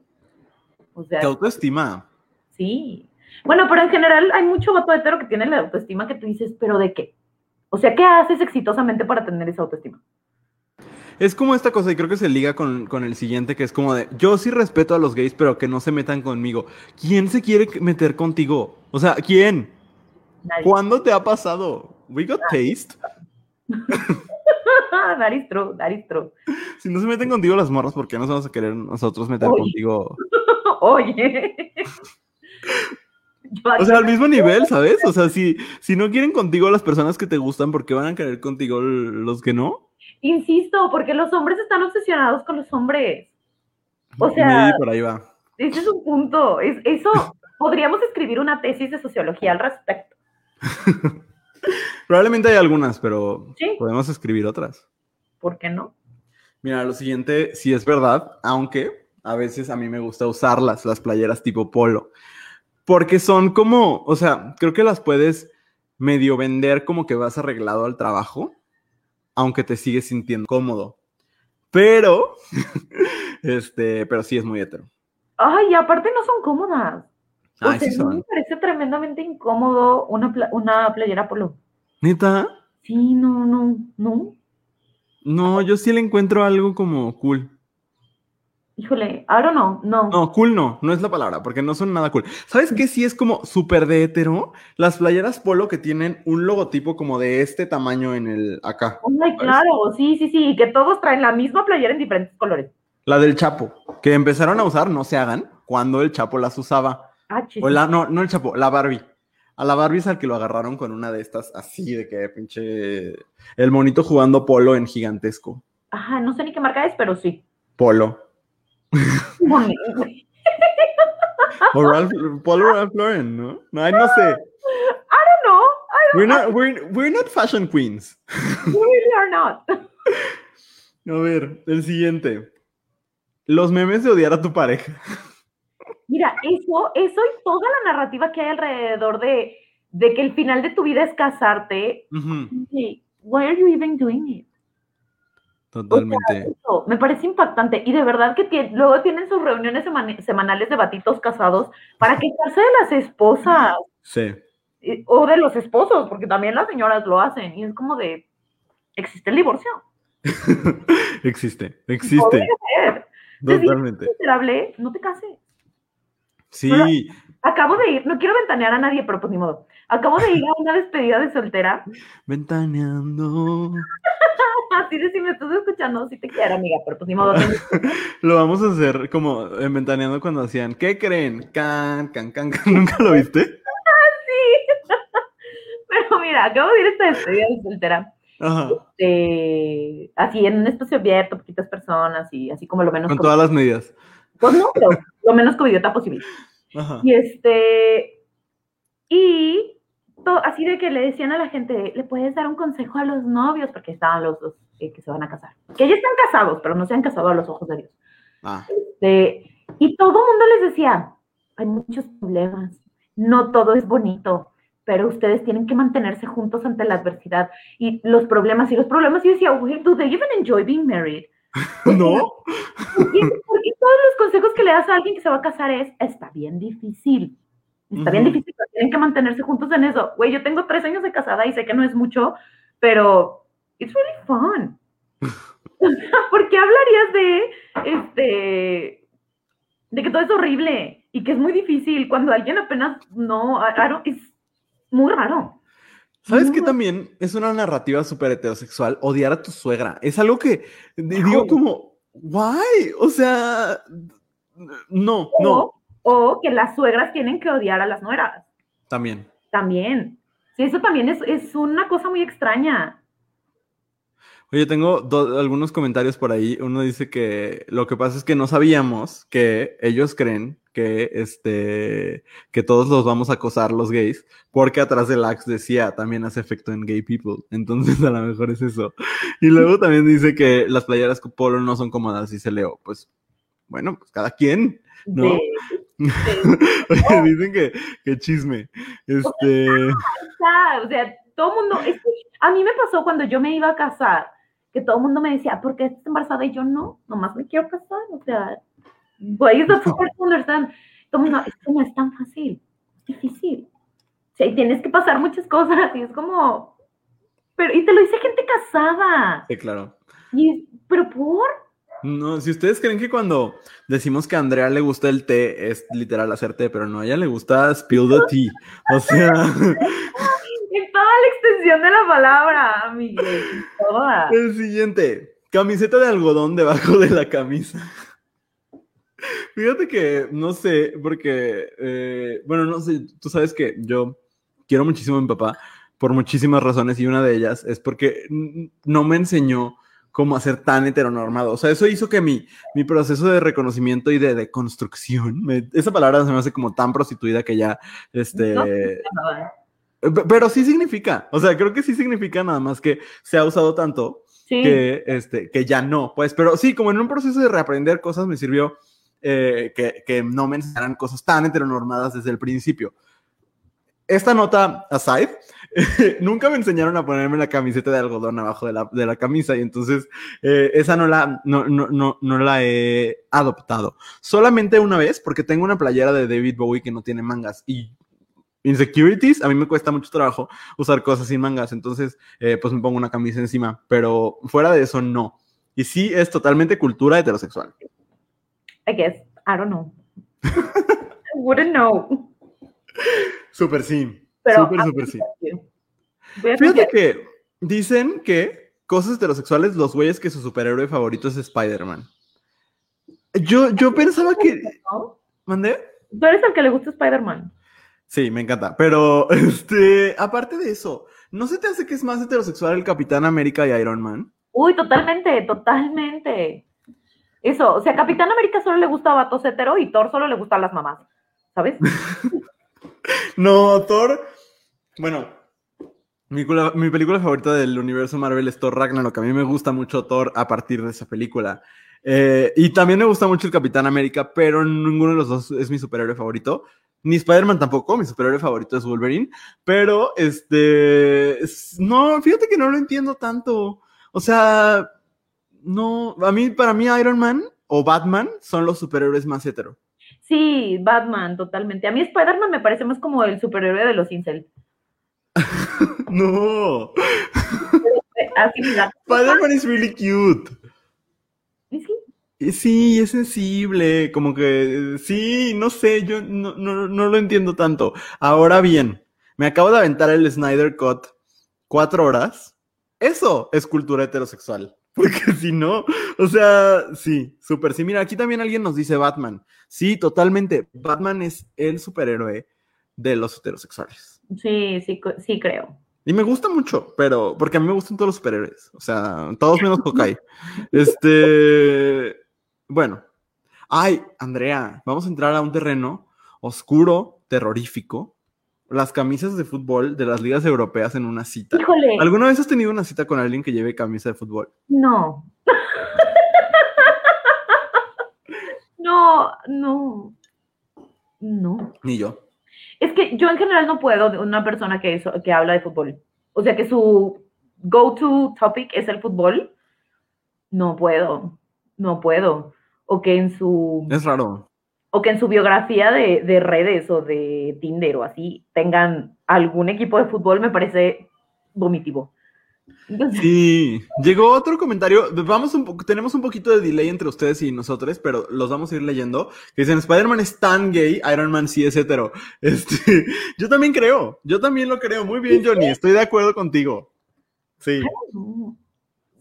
O sea, Qué autoestima. sí. Bueno, pero en general hay mucho vato hetero que tiene la autoestima que tú dices, ¿pero de qué? O sea, ¿qué haces exitosamente para tener esa autoestima? Es como esta cosa, y creo que se liga con, con el siguiente, que es como de, yo sí respeto a los gays, pero que no se metan conmigo. ¿Quién se quiere meter contigo? O sea, ¿quién? Nadie. ¿Cuándo te ha pasado? We got taste. that is true, that is true. Si no se meten contigo las morras, ¿por qué nos vamos a querer nosotros meter Uy. contigo? Oye. O sea, al mismo nivel, ¿sabes? O sea, si, si no quieren contigo las personas que te gustan, ¿por qué van a querer contigo los que no? Insisto, porque los hombres están obsesionados con los hombres. O sea- Sí, por ahí va. Ese es un punto. Es, eso, podríamos escribir una tesis de sociología al respecto. Probablemente hay algunas, pero Sí. podemos escribir otras. ¿Por qué no? Mira, lo siguiente sí es verdad, aunque a veces a mí me gusta usarlas, las playeras tipo polo, porque son como, o sea, creo que las puedes medio vender como que vas arreglado al trabajo, aunque te sigues sintiendo cómodo. Pero, este, pero sí es muy hetero. Ay, aparte no son cómodas. O Ay, sea, sí a mí son. me parece tremendamente incómodo una, pla- una playera polo. ¿Neta? Sí, no, no, no. No, yo sí le encuentro algo como cool. Híjole, ahora no, no. No, cool no, no es la palabra, porque no son nada cool. ¿Sabes qué sí es como súper de hetero? Las playeras polo que tienen un logotipo como de este tamaño en el acá. Ay, claro, sí, sí, sí, y que todos traen la misma playera en diferentes colores. La del Chapo, que empezaron a usar, no se hagan, cuando el Chapo las usaba. Ah. O la, no, no el Chapo, la Barbie. A la Barbie es al que lo agarraron con una de estas así, de que pinche. El monito jugando polo en gigantesco. Ajá, no sé ni qué marca es, pero sí. Polo. Bonito. O Ralph, Polo Ralph Lauren, ¿no? No, ay, no sé. No, We're not, we're, we're not fashion queens. you really are not. A ver, el siguiente. Los memes de odiar a tu pareja. Mira, eso, eso y toda la narrativa que hay alrededor de, de que el final de tu vida es casarte. Ujú, hey, why are you even doing it? Totalmente. Eso, me parece impactante. Y de verdad que luego tienen sus reuniones semana- semanales de batitos casados para quejarse de las esposas Sí. o de los esposos, porque también las señoras lo hacen. Y es como de, ¿existe el divorcio? Existe, existe. Totalmente. Miserable, no te cases. Sí, Acabo de ir, no quiero ventanear a nadie, pero pues ni modo. Acabo de ir a una despedida de soltera. ventaneando. Así de si me estás escuchando, sí te quiero, amiga, pero pues ni modo. Lo vamos a hacer como en ventaneando cuando hacían, ¿qué creen? Can, can, can, can. ¿Nunca lo viste? Pero mira, acabo de ir a esta despedida de soltera. Ajá. eh, así en un espacio abierto, poquitas personas y así como lo menos. Con co- todas las medidas. Pues no, pero lo menos covidiota posible. Ajá. Y este. Y to- así de que le decían a la gente, le puedes dar un consejo a los novios, porque estaban los dos eh, que se van a casar. Que ya están casados, pero no se han casado a los ojos de Dios. Ah, Este, y todo el mundo les decía, hay muchos problemas, no todo es bonito, pero ustedes tienen que mantenerse juntos ante la adversidad y los problemas y los problemas. Y yo decía, wait, do they even enjoy being married? ¿no? Porque, porque todos los consejos que le das a alguien que se va a casar es, está bien difícil. Está bien difícil, pero tienen que mantenerse juntos en eso. Güey, yo tengo tres años de casada y sé que no es mucho, pero it's really fun. ¿Por qué hablarías de este de que todo es horrible y que es muy difícil cuando alguien apenas no, es muy raro. ¿Sabes qué también es una narrativa súper heterosexual? Odiar a tu suegra. Es algo que digo como, why? O sea, no, no. O que las suegras tienen que odiar a las nueras. También. También. Sí, eso también es, es una cosa muy extraña. Oye, tengo algunos comentarios por ahí. Uno dice que lo que pasa es que no sabíamos que ellos creen que este que todos los vamos a acosar los gays, porque atrás del axe decía también hace efecto en gay people. Entonces a lo mejor es eso. Y luego también dice que las playeras polo no son cómodas y se leo. Pues bueno, pues cada quien, ¿no? Oye, dicen que, que chisme. Este. O sea, todo el mundo. a mí me pasó cuando yo me iba a casar que todo el mundo me decía, ¿por qué estás embarazada? Y yo no, nomás me quiero casar, o sea, so hard to understand? Todo mundo, esto no es tan fácil, es difícil. O sea, tienes que pasar muchas cosas, y es como, pero, y te lo dice gente casada. Sí, claro. Y, pero por... No, si ustedes creen que cuando decimos que a Andrea le gusta el té, es literal hacer té, pero no, a ella le gusta spill the tea. O sea, la extensión de la palabra, Miguel. El siguiente, camiseta de algodón debajo de la camisa. Fíjate que no sé, porque, eh, bueno, no sé, tú sabes que yo quiero muchísimo a mi papá por muchísimas razones y una de ellas es porque no me enseñó cómo hacer tan heteronormado. O sea, eso hizo que mi, mi proceso de reconocimiento y de, de construcción, esa palabra se me hace como tan prostituida que ya, este... Eh, pero sí significa, o sea, creo que sí significa nada más que se ha usado tanto que, este, que ya no, pues, pero sí, como en un proceso de reaprender cosas me sirvió eh, que, que, no me enseñaran cosas tan heteronormadas desde el principio. Esta nota aside, nunca me enseñaron a ponerme la camiseta de algodón abajo de la, de la camisa y entonces eh, esa no la, no, no, no, no la he adoptado. Solamente una vez porque tengo una playera de David Bowie que no tiene mangas y insecurities, a mí me cuesta mucho trabajo usar cosas sin mangas, entonces eh, pues me pongo una camisa encima, pero fuera de eso no. Y sí es totalmente cultura heterosexual. I guess, I don't know. I wouldn't know. Súper sí. Súper, súper sí. Fíjate que dicen que cosas heterosexuales, los güeyes que su superhéroe favorito es Spider-Man. Yo, yo pensaba que... ¿Mandé? Tú eres el que le gusta Spider-Man. Sí, me encanta. Pero, este, aparte de eso, ¿no se te hace que es más heterosexual el Capitán América y Iron Man? Uy, totalmente, totalmente. Eso, o sea, Capitán América solo le gusta a vatos hetero y Thor solo le gusta a las mamás, ¿sabes? no, Thor, bueno, mi, mi, película favorita del universo Marvel es Thor Ragnarok. A mí me gusta mucho Thor a partir de esa película. Eh, y también me gusta mucho el Capitán América, pero ninguno de los dos es mi superhéroe favorito. Ni Spider-Man tampoco, mi superhéroe favorito es Wolverine, pero este, no, fíjate que no lo entiendo tanto. O sea, no, a mí, para mí Iron Man o Batman son los superhéroes más hetero. Sí, Batman, totalmente. A mí Spider-Man me parece más como el superhéroe de los incel. no. Spider-Man es really cute. ¿Y sí? Sí, es sensible, como que sí, no sé, yo no, no, no, lo entiendo tanto. Ahora bien, me acabo de aventar el Snyder Cut cuatro horas. Eso es cultura heterosexual. Porque si no, o sea, sí, súper sí. Mira, aquí también alguien nos dice Batman. Sí, totalmente. Batman es el superhéroe de los heterosexuales. Sí, sí, sí creo. Y me gusta mucho, pero porque a mí me gustan todos los superhéroes. O sea, todos menos Hawkeye. Este. Bueno, ay, Andrea, vamos a entrar a un terreno oscuro, terrorífico. Las camisas de fútbol de las ligas europeas en una cita. Híjole. ¿Alguna vez has tenido una cita con alguien que lleve camisa de fútbol? No. no, no. No. Ni yo. Es que yo en general no puedo de una persona que, que habla de fútbol. O sea, que su go-to topic es el fútbol. No puedo. No puedo o que en su... Es raro. O que en su biografía de, redes o de Tinder o así tengan algún equipo de fútbol me parece vomitivo. Sí, llegó otro comentario. Vamos un tenemos un poquito de delay entre ustedes y nosotros, pero los vamos a ir leyendo. Que dicen Spider-Man es tan gay, Iron Man sí es hetero. Este, yo también creo, yo también lo creo. Muy bien, Johnny, estoy de acuerdo contigo. Sí.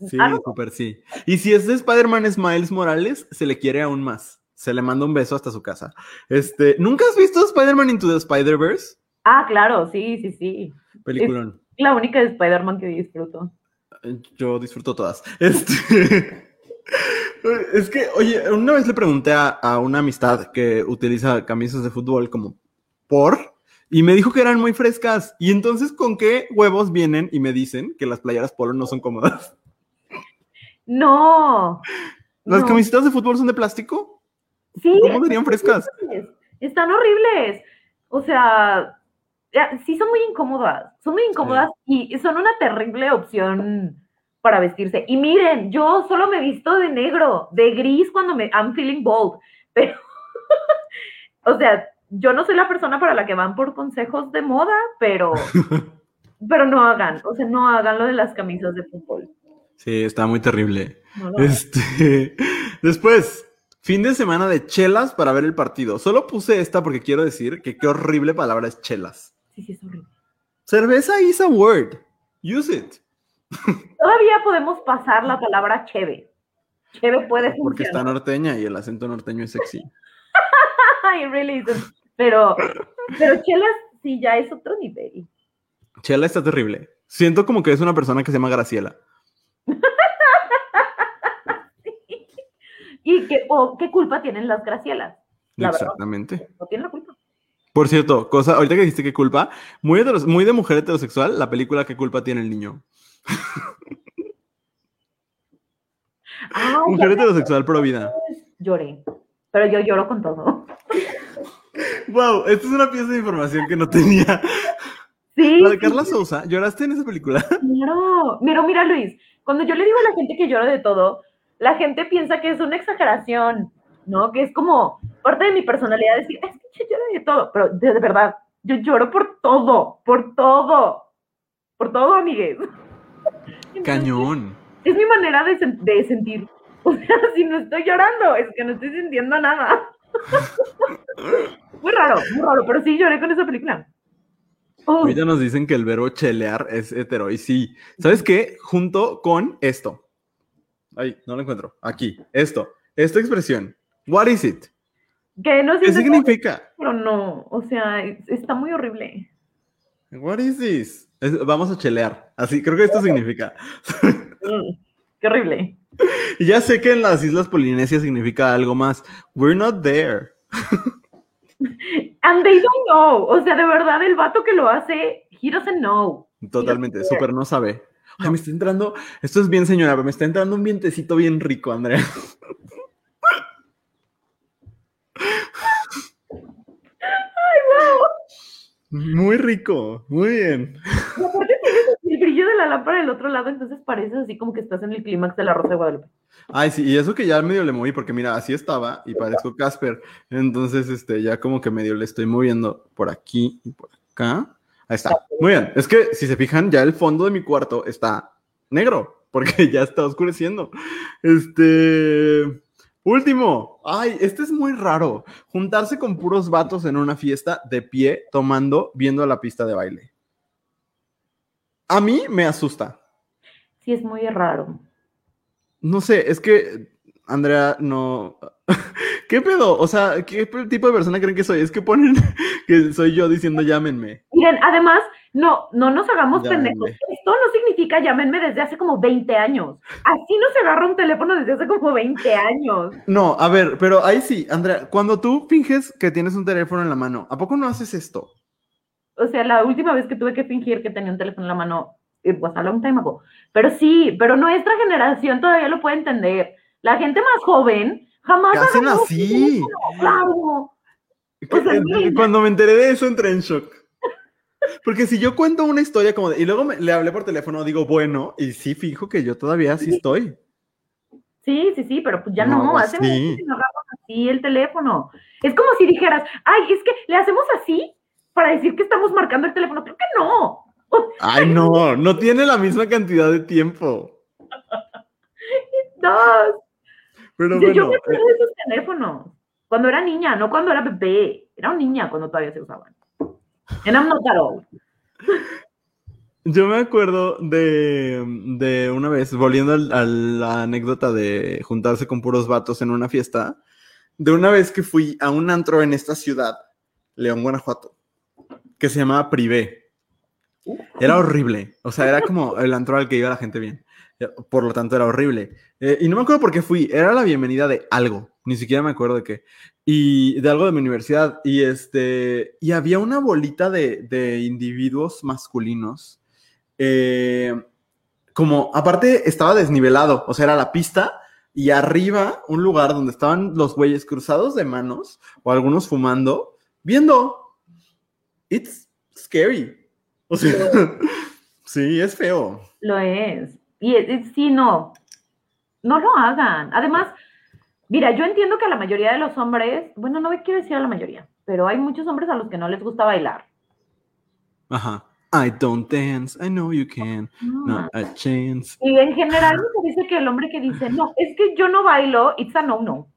Sí, súper sí. Y si es de Spider-Man es Miles Morales, se le quiere aún más. Se le manda un beso hasta su casa. Este, ¿nunca has visto Spider-Man Into the Spider-Verse? Ah, claro, sí, sí, sí. Peliculón la única de Spider-Man que disfruto. Yo disfruto todas. Este... es que, oye, una vez le pregunté a, una amistad que utiliza camisas de fútbol como por, y me dijo que eran muy frescas. Y entonces, ¿con qué huevos vienen y me dicen que las playeras polo no son cómodas? No. ¿Las camisetas de fútbol son de plástico? Sí. ¿Cómo serían frescas? Están horribles. O sea, sí son muy incómodas, son muy incómodas y son una terrible opción para vestirse. Y miren, yo solo me visto de negro, de gris cuando me I'm feeling bold, pero o sea, yo no soy la persona para la que van por consejos de moda, pero pero no hagan, o sea, no hagan lo de las camisas de fútbol. Sí, está muy terrible. este, después, fin de semana de chelas para ver el partido. Solo puse esta porque quiero decir que qué horrible palabra es chelas. Sí, sí, es horrible. Cerveza is a word. Use it. Todavía podemos pasar la palabra cheve. Cheve puede funcionar. Porque está norteña y el acento norteño es sexy. really pero, pero chelas sí ya es otro nivel. Chela está terrible. Siento como que es una persona que se llama Graciela. ¿Y qué, qué culpa tienen las Gracielas? Exactamente. no tienen la culpa. Por cierto, cosa, ahorita que dijiste qué culpa, muy de, muy de mujer heterosexual, la película qué culpa tiene el niño. mujer heterosexual pro vida. Lloré, pero yo lloro con todo. Wow, esta es una pieza de información que no tenía. Sí. La de Carla Sousa, ¿lloraste en esa película? Claro, pero mira Luis, cuando yo le digo a la gente que lloro de todo, la gente piensa que es una exageración. ¿no? Que es como parte de mi personalidad decir, es que yo lloro de todo, pero de, verdad, yo lloro por todo, por todo, por todo, amigues. Cañón. Es mi manera de, de sentir. O sea, si no estoy llorando, es que no estoy sintiendo nada. muy raro, muy raro, pero sí lloré con esa película. Oh. Ya nos dicen que el verbo chelear es hetero, y sí. ¿Sabes qué? Junto con esto. Ay, no lo encuentro. Aquí, esto. Esta expresión. What is it? Que no ¿Qué significa? pero no, o sea, está muy horrible. What is this? vamos a chelear. Así, creo que esto significa. Mm, qué horrible. Ya sé que en las Islas Polinesias significa algo más. We're not there. And they don't know. O sea, de verdad, el vato que lo hace, he doesn't know. Totalmente, súper no sabe. Ay, me está entrando, esto es bien señora, pero me está entrando un vientecito bien rico, Andrea. Muy rico, muy bien. aparte el brillo de la lámpara del otro lado, entonces parece así como que estás en el clímax de la Rosa de Guadalupe. Ay, sí, y eso que ya medio le moví, porque mira, así estaba y parezco Casper. Entonces, este, ya como que medio le estoy moviendo por aquí y por acá. Ahí está. Muy bien. Es que si se fijan, ya el fondo de mi cuarto está negro, porque ya está oscureciendo. Este. Último, ay, este es muy raro. Juntarse con puros vatos en una fiesta de pie, tomando, viendo la pista de baile. A mí me asusta. Sí, es muy raro. No sé, es que Andrea no. ¿Qué pedo? O sea, ¿qué tipo de persona creen que soy? Es que ponen que soy yo diciendo llámenme. Miren, además, no, no nos hagamos pendejos. Esto no significa llámenme desde hace como 20 años. Así no se agarra un teléfono desde hace como 20 años. No, a ver, pero ahí sí, Andrea, cuando tú finges que tienes un teléfono en la mano, ¿a poco no haces esto? O sea, la última vez que tuve que fingir que tenía un teléfono en la mano, was a long time ago. Pero sí, pero nuestra generación todavía lo puede entender. La gente más joven jamás. ¿Qué hacen así? Claro. Cuando me enteré de eso entré en shock. Porque si yo cuento una historia como de, y luego le hablé por teléfono, digo, bueno, y sí fijo que yo todavía sí estoy. Sí, sí, sí, pero pues ya no, no hacemos así el teléfono. Es como si dijeras, ay, es que le hacemos así para decir que estamos marcando el teléfono. Creo que no. Ay, no, no tiene la misma cantidad de tiempo. Dos. Pero Yo, me acuerdo de esos teléfonos. Cuando era niña, no cuando era bebé. Era una niña cuando todavía se usaban. And I'm not. Yo me acuerdo de, de una vez, volviendo a la anécdota de juntarse con puros vatos en una fiesta, de una vez que fui a un antro en esta ciudad, León, Guanajuato, que se llamaba Privé. Era horrible, o sea, era como el antro al que iba la gente bien. Por lo tanto, era horrible. Eh, y no me acuerdo por qué fui, era la bienvenida de algo, ni siquiera me acuerdo de qué. Y de algo de mi universidad. Y este, y había una bolita de, de individuos masculinos eh, como, aparte estaba desnivelado, o sea, era la pista y arriba un lugar donde estaban los güeyes cruzados de manos o algunos fumando, viendo. It's scary. O sea, sí, es feo. Lo es. Y sí, no. No lo hagan. Además, mira, yo entiendo que a la mayoría de los hombres, bueno, no quiero decir a la mayoría, pero hay muchos hombres a los que no les gusta bailar. Ajá. I don't dance, I know you can, No. not a chance. Y en general me parece que el hombre que dice, no, es que yo no bailo, it's a no-no.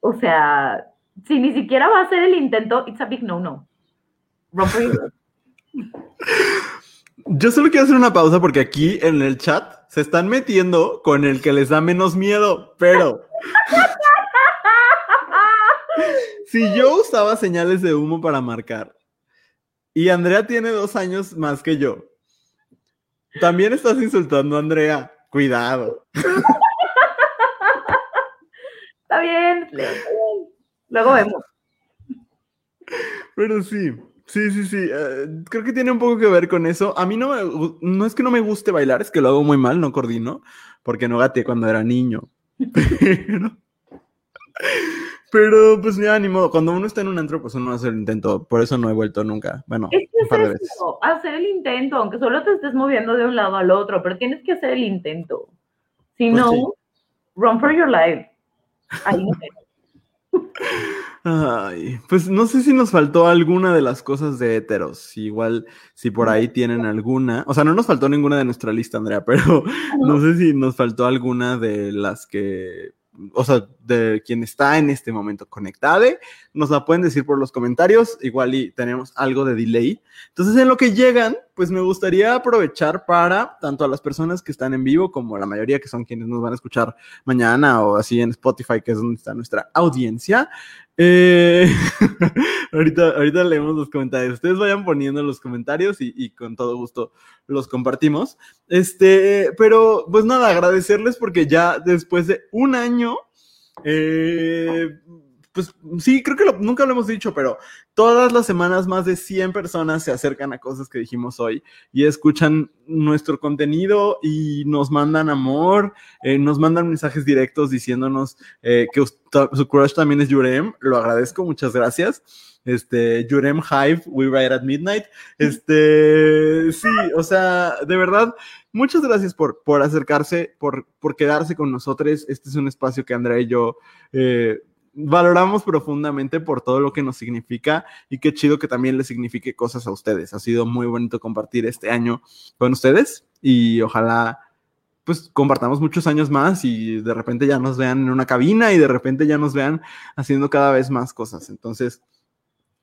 O sea, si ni siquiera va a hacer el intento, it's a big no-no. Yo solo quiero hacer una pausa porque aquí en el chat se están metiendo con el que les da menos miedo, pero si yo usaba señales de humo para marcar y Andrea tiene dos años más que yo, también estás insultando a Andrea. Cuidado. Está bien. Luego vemos. Pero sí, sí, sí, sí. eh, creo que tiene un poco que ver con eso. A mí no me, no es que no me guste bailar, es que lo hago muy mal, no coordino, porque no gateé cuando era niño. Pero, pero pues ya, ni modo. Cuando uno está en un antro, pues uno hace el intento. Por eso no he vuelto nunca. Bueno, Es que un par de es veces. eso, hacer el intento, aunque solo te estés moviendo de un lado al otro, pero tienes que hacer el intento. Si Pues no, sí. run for your life. Ahí. Ay, pues no sé si nos faltó alguna de las cosas de heteros. Igual, si por ahí tienen alguna. O sea, no nos faltó ninguna de nuestra lista, Andrea, pero no sé si nos faltó alguna de las que. O sea, de quien está en este momento conectada. Nos la pueden decir por los comentarios. Igual y tenemos algo de delay. Entonces, en lo que llegan, pues me gustaría aprovechar para tanto a las personas que están en vivo como a la mayoría que son quienes nos van a escuchar mañana o así en Spotify, que es donde está nuestra audiencia. Eh, ahorita, ahorita leemos los comentarios. Ustedes vayan poniendo los comentarios y, y con todo gusto los compartimos. Este, pero pues nada, agradecerles porque ya después de un año, eh, pues sí, creo que nunca lo hemos dicho, pero todas las semanas más de 100 personas se acercan a cosas que dijimos hoy y escuchan nuestro contenido y nos mandan amor, eh, nos mandan mensajes directos diciéndonos eh, que su crush también es Yurem. Lo agradezco, muchas gracias. Este, Yurem Hive, We Ride at Midnight. Este, sí, o sea, de verdad, muchas gracias por, por acercarse, por, por quedarse con nosotros. Este es un espacio que Andrea y yo eh, valoramos profundamente por todo lo que nos significa y qué chido que también les signifique cosas a ustedes. Ha sido muy bonito compartir este año con ustedes y ojalá pues compartamos muchos años más y de repente ya nos vean en una cabina y de repente ya nos vean haciendo cada vez más cosas. Entonces,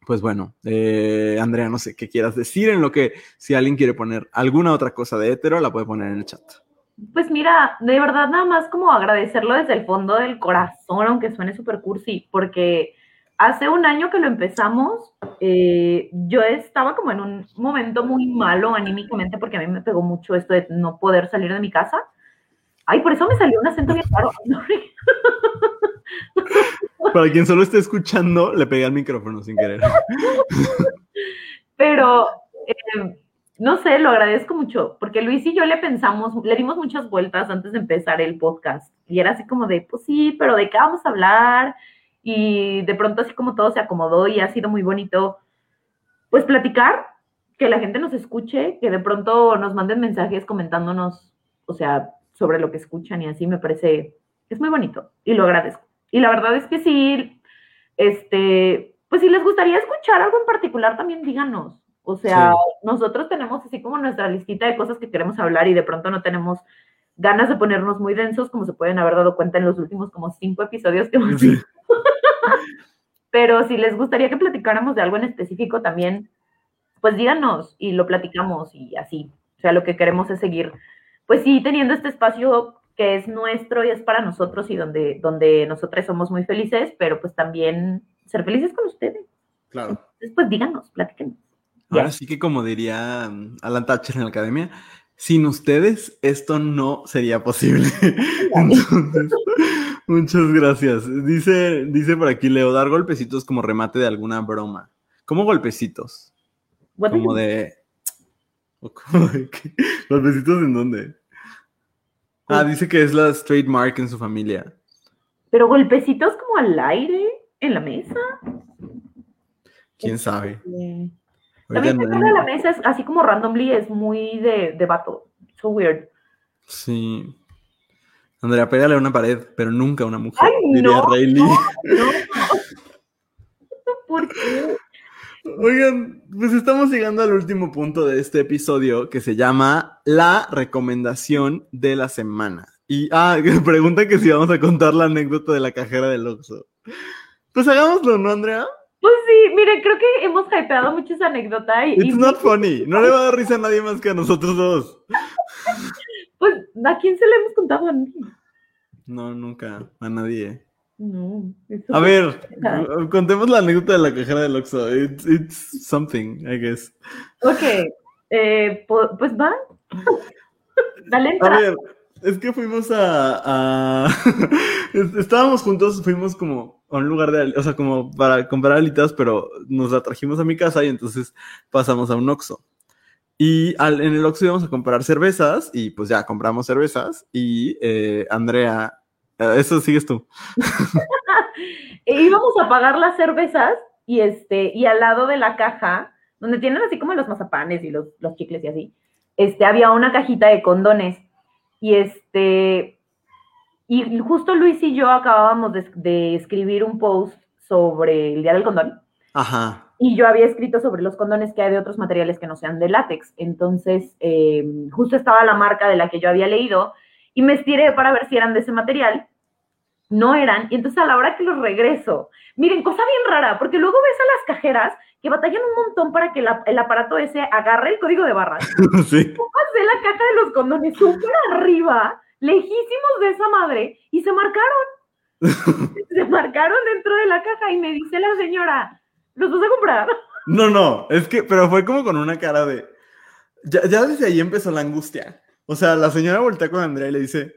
pues bueno, eh, Andrea, no sé qué quieras decir en lo que si alguien quiere poner alguna otra cosa de hetero, la puede poner en el chat. Pues mira, de verdad nada más como agradecerlo desde el fondo del corazón, aunque suene súper cursi, porque hace un año que lo empezamos, eh, yo estaba como en un momento muy malo anímicamente porque a mí me pegó mucho esto de no poder salir de mi casa. Ay, por eso me salió un acento bien raro. Para quien solo esté escuchando, le pegué al micrófono sin querer. Pero, eh, no sé, lo agradezco mucho, porque Luis y yo le pensamos, le dimos muchas vueltas antes de empezar el podcast. Y era así como de, pues sí, pero ¿de qué vamos a hablar? Y de pronto así como todo se acomodó y ha sido muy bonito, pues platicar, que la gente nos escuche, que de pronto nos manden mensajes comentándonos, o sea, sobre lo que escuchan y así me parece, es muy bonito y lo agradezco. Y la verdad es que sí, este, pues si les gustaría escuchar algo en particular, también díganos. O sea, nosotros tenemos así como nuestra listita de cosas que queremos hablar y de pronto no tenemos ganas de ponernos muy densos, como se pueden haber dado cuenta en los últimos como cinco episodios que hemos visto. Pero si les gustaría que platicáramos de algo en específico también, pues díganos y lo platicamos y así. O sea, lo que queremos es seguir, pues sí, teniendo este espacio que es nuestro y es para nosotros y donde, donde nosotras somos muy felices, pero pues también ser felices con ustedes. Claro. Entonces, pues díganos, platíquenos. Ahora sí que como diría mm, Alan Thatcher en la academia, sin ustedes esto no sería posible. Entonces, muchas gracias. Dice, dice por aquí Leo, dar golpecitos como remate de alguna broma. ¿Cómo golpecitos? como de... ¿Golpecitos en dónde? Ah, dice que es la straight mark en su familia. Pero golpecitos como al aire, en la mesa. ¿Quién sabe? También en la mesa es así como randomly, es muy de, de vato. So weird. Sí. Andrea, pégale a una pared, pero nunca a una mujer. Ay, diría no, No, ¿Por qué? Oigan, pues estamos llegando al último punto de este episodio que se llama La recomendación de la semana. Y, ah, pregunta que si vamos a contar la anécdota de la cajera del Oxxo. Pues hagámoslo, ¿no, Andrea? Pues sí, miren, creo que hemos hypeado mucho esa anécdota. Y, It's not funny. No le va a dar risa a nadie más que a nosotros dos. Pues, ¿a quién se le hemos contado a mí? No, nunca. A nadie. No. A ver, contemos la anécdota de la cajera del Oxxo. It's, something, I guess. Ok. Eh, pues va. Dale A ver, es que fuimos a, Estábamos juntos, fuimos como a un lugar de... O sea, como para comprar alitas, pero nos la trajimos a mi casa y entonces pasamos a un Oxxo. Y en el Oxxo íbamos a comprar cervezas y pues ya compramos cervezas y eh, Andrea... Eh, eso sigues tú. e íbamos a pagar las cervezas y este y al lado de la caja, donde tienen así como los mazapanes y los, los chicles y así, este, había una cajita de condones. Y este, y justo Luis y yo acabábamos de, escribir un post sobre el Día del Condón. Ajá. Y yo había escrito sobre los condones que hay de otros materiales que no sean de látex. Entonces, em, justo estaba la marca de la que yo había leído y me estiré para ver si eran de ese material. No eran. Y entonces a la hora que los regreso, miren, cosa bien rara, porque luego ves a las cajeras que batallan un montón para que el aparato ese agarre el código de barras. sí. Pasé la caja de los condones súper arriba, lejísimos de esa madre, y se marcaron. se marcaron dentro de la caja y me dice la señora, ¿los vas a comprar? No, no, es que, pero fue como con una cara de... Ya, ya desde ahí empezó la angustia. O sea, la señora voltea con Andrea y le dice,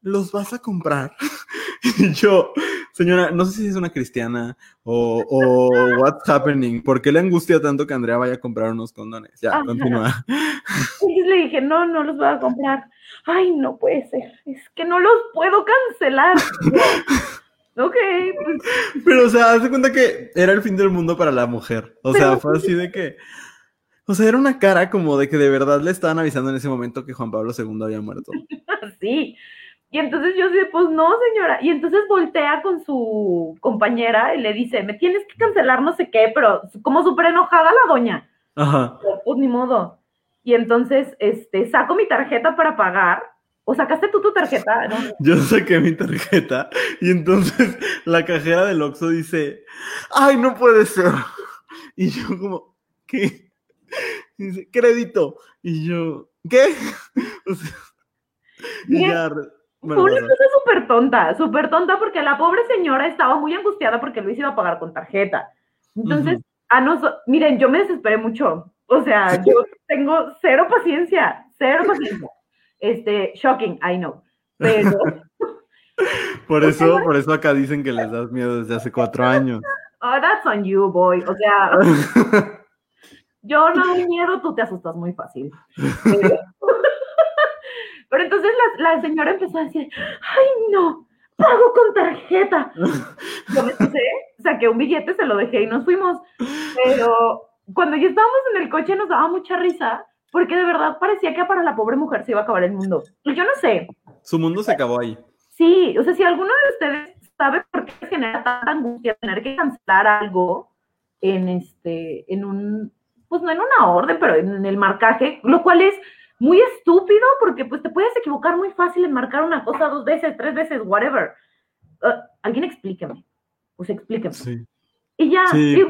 ¿los vas a comprar? y yo, Señora, no sé si es una cristiana o, o what's happening. ¿Por qué le angustia tanto que Andrea vaya a comprar unos condones? Ya, continúa. Le dije, no, no los voy a comprar. Ay, no puede ser. Es que no los puedo cancelar. ok. Pues. Pero, o sea, haz de cuenta que era el fin del mundo para la mujer. O sea, fue así de que. O sea, era una cara como de que de verdad le estaban avisando en ese momento que Juan Pablo II había muerto. sí. Y entonces yo dije, pues no, señora. Y entonces voltea con su compañera y le dice, me tienes que cancelar no sé qué, pero como súper enojada la doña. Ajá. Pues ni modo. Y entonces, este, saco mi tarjeta para pagar. ¿O sacaste tú tu tarjeta? Yo saqué mi tarjeta y entonces la cajera del Oxxo dice, ay, no puede ser. Y yo como, ¿qué? dice, crédito. Y yo, ¿qué? O sea, y ya fue una cosa súper tonta, súper tonta porque la pobre señora estaba muy angustiada porque Luis iba a pagar con tarjeta. Entonces, a nosotros, miren, yo me desesperé mucho. O sea, yo tengo cero paciencia, cero paciencia. Este, shocking, I know. Pero... por eso, por eso acá dicen que les das miedo desde hace cuatro años. Oh, that's on you, boy. O sea, yo no doy miedo, tú te asustas muy fácil. Pero entonces la, señora empezó a decir, ay no, pago con tarjeta. Yo me puse, saqué un billete, se lo dejé y nos fuimos. Pero cuando ya estábamos en el coche nos daba mucha risa porque de verdad parecía que para la pobre mujer se iba a acabar el mundo. Y yo no sé. Su mundo se acabó ahí. Sí, o sea, si alguno de ustedes sabe por qué genera tanta angustia tener que cancelar algo en este, en un pues no en una orden, pero en el marcaje, lo cual es muy estúpido porque pues te puedes equivocar muy fácil en marcar una cosa dos veces, tres veces, whatever. Uh, alguien explíqueme, pues explíqueme. Sí. Y ya, sí,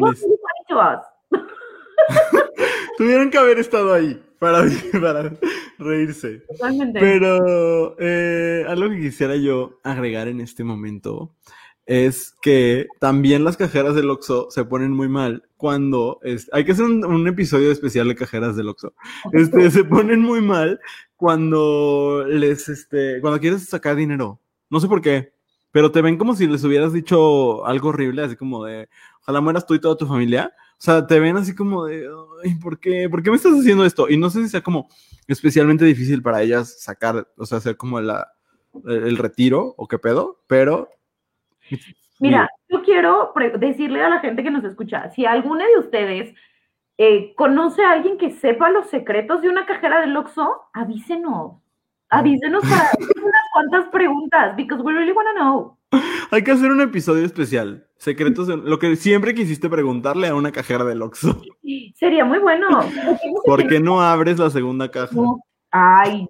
Tuvieron que haber estado ahí para, para reírse. Totalmente. Pero eh, algo que quisiera yo agregar en este momento es que también las cajeras del Oxxo se ponen muy mal cuando es, hay que hacer un, episodio especial de cajeras del Oxxo. Este, se ponen muy mal cuando les, este, cuando quieres sacar dinero. No sé por qué, pero te ven como si les hubieras dicho algo horrible, así como de, ojalá mueras tú y toda tu familia. O sea, te ven así como de, Ay, ¿por qué? ¿Por qué me estás haciendo esto? Y no sé si sea como especialmente difícil para ellas sacar, o sea, hacer como la, el retiro o qué pedo, pero Mira, yo quiero decirle a la gente que nos escucha, si alguna de ustedes eh, conoce a alguien que sepa los secretos de una cajera del Oxxo, avísenos. Avísenos para hacer unas cuantas preguntas, because we really want to know. Hay que hacer un episodio especial. Secretos, de, lo que siempre quisiste preguntarle a una cajera del Oxxo. Sería muy bueno. ¿Por qué no abres la segunda caja? Ay,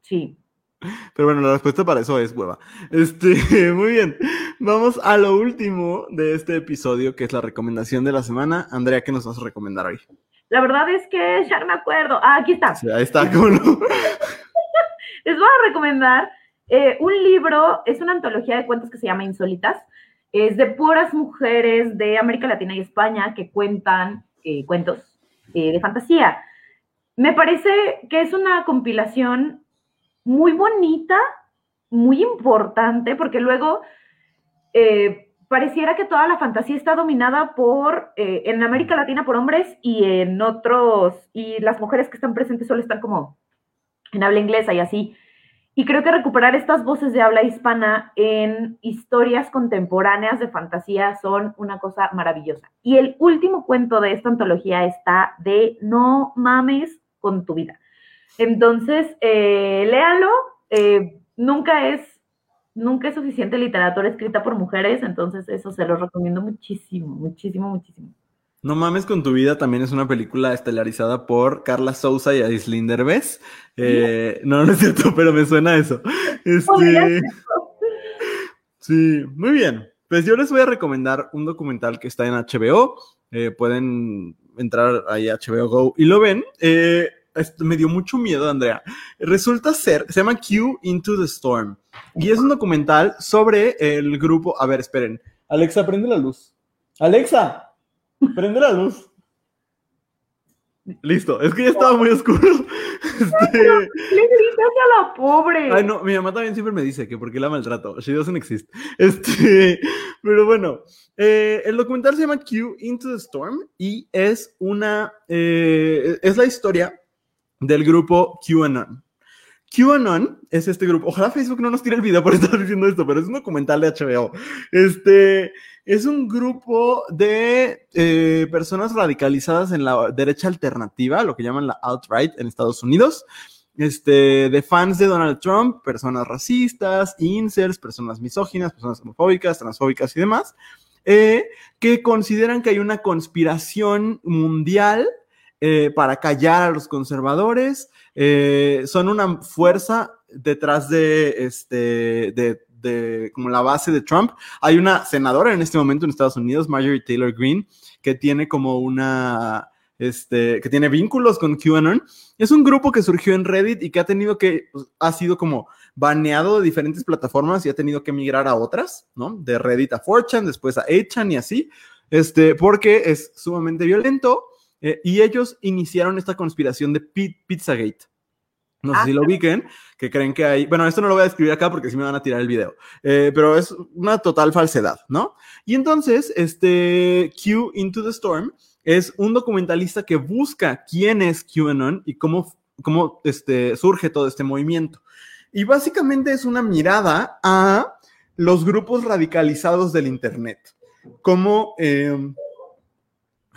sí. Pero bueno, la respuesta para eso es hueva. Este, muy bien. Vamos a lo último de este episodio, que es la recomendación de la semana. Andrea, ¿qué nos vas a recomendar hoy? La verdad es que ya no me acuerdo. Ah, aquí está. ahí está, ¿cómo no? Les voy a recomendar eh, un libro, es una antología de cuentos que se llama Insólitas. Es de puras mujeres de América Latina y España que cuentan eh, cuentos eh, de fantasía. Me parece que es una compilación muy bonita, muy importante, porque luego eh, pareciera que toda la fantasía está dominada por, en América Latina por hombres y en otros, y las mujeres que están presentes solo están como en habla inglesa y así. Y creo que recuperar estas voces de habla hispana en historias contemporáneas de fantasía son una cosa maravillosa. Y el último cuento de esta antología está de No mames con tu vida. Entonces, eh, léalo. Eh, nunca es nunca es suficiente literatura escrita por mujeres, entonces eso se lo recomiendo muchísimo, muchísimo, muchísimo. No mames con tu vida también es una película estelarizada por Carla Souza y Aislinn Derbez. Eh, no, no es cierto, pero me suena eso. Este... Sí, muy bien. Pues yo les voy a recomendar un documental que está en HBO. Eh, pueden entrar ahí a HBO Go y lo ven. Eh, me dio mucho miedo, Andrea. Resulta ser, se llama Q Into the Storm. Y es un documental sobre el grupo. A ver, esperen. Alexa, prende la luz. Alexa, prende la luz. Listo, es que ya estaba muy oscuro. Este... Le gritas a la pobre. Ay, no, mi mamá también siempre me dice que porque la maltrato. She doesn't exist. Este, pero bueno, eh, el documental se llama Q Into the Storm y es una, eh, es la historia del grupo QAnon. QAnon es este grupo. Ojalá Facebook no nos tire el video por estar diciendo esto, pero es un documental de HBO. Este es un grupo de eh, personas radicalizadas en la derecha alternativa, lo que llaman la alt-right en Estados Unidos. Este, de fans de Donald Trump, personas racistas, incels, personas misóginas, personas homofóbicas, transfóbicas y demás, eh, que consideran que hay una conspiración mundial eh, para callar a los conservadores, son una fuerza detrás de, este, de, como la base de Trump. Hay una senadora en este momento en Estados Unidos, Marjorie Taylor Greene, que tiene como una, este, que tiene vínculos con QAnon. Es un grupo que surgió en Reddit y que ha tenido que, pues, ha sido como baneado de diferentes plataformas y ha tenido que migrar a otras, ¿no? De Reddit a 4chan, después a 8chan y así, este, porque es sumamente violento eh, y ellos iniciaron esta conspiración de Pizzagate. No sé ah, si lo ubiquen, que creen que hay. Bueno, esto no lo voy a describir acá porque si me van a tirar el video. Eh, pero es una total falsedad, ¿no? Y entonces, este Q Into the Storm es un documentalista que busca quién es QAnon y cómo, cómo este, surge todo este movimiento. Y básicamente es una mirada a los grupos radicalizados del Internet. Como. Eh,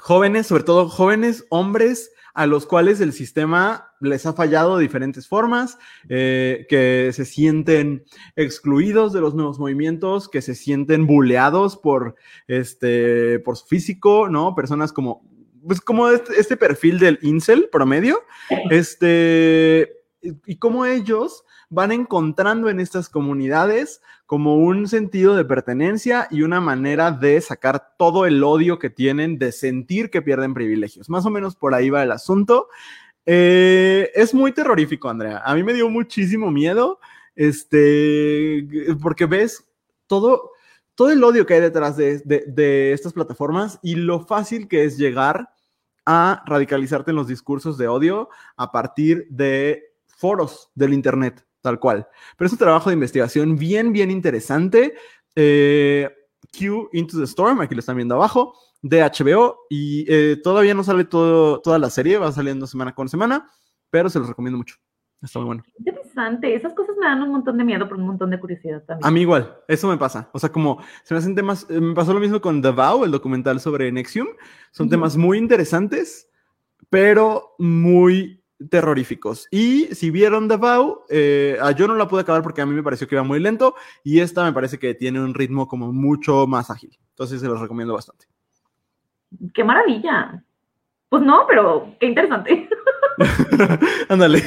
jóvenes, sobre todo jóvenes hombres a los cuales el sistema les ha fallado de diferentes formas, eh, que se sienten excluidos de los nuevos movimientos, que se sienten buleados por, este, por su físico, ¿no? Personas como pues como este, este perfil del incel promedio, este, y cómo ellos van encontrando en estas comunidades como un sentido de pertenencia y una manera de sacar todo el odio que tienen de sentir que pierden privilegios. Más o menos por ahí va el asunto. Eh, es muy terrorífico, Andrea. A mí me dio muchísimo miedo, este, porque ves todo, todo el odio que hay detrás de, de estas plataformas y lo fácil que es llegar a radicalizarte en los discursos de odio a partir de foros del Internet tal cual. Pero es un trabajo de investigación bien, bien interesante. Eh, Q Into the Storm, aquí lo están viendo abajo, de HBO, y eh, todavía no sale todo, toda la serie, va saliendo semana con semana, pero se los recomiendo mucho. Está muy bueno. Interesante, esas cosas me dan un montón de miedo, pero un montón de curiosidad también. A mí igual, eso me pasa. O sea, como se me hacen temas, eh, me pasó lo mismo con The Vow, el documental sobre Nexium. Son temas muy interesantes, pero muy terroríficos. Y si vieron The Vow, eh, yo no la pude acabar porque a mí me pareció que iba muy lento y esta me parece que tiene un ritmo como mucho más ágil. Entonces se los recomiendo bastante. ¡Qué maravilla! Pues no, pero qué interesante. Ándale.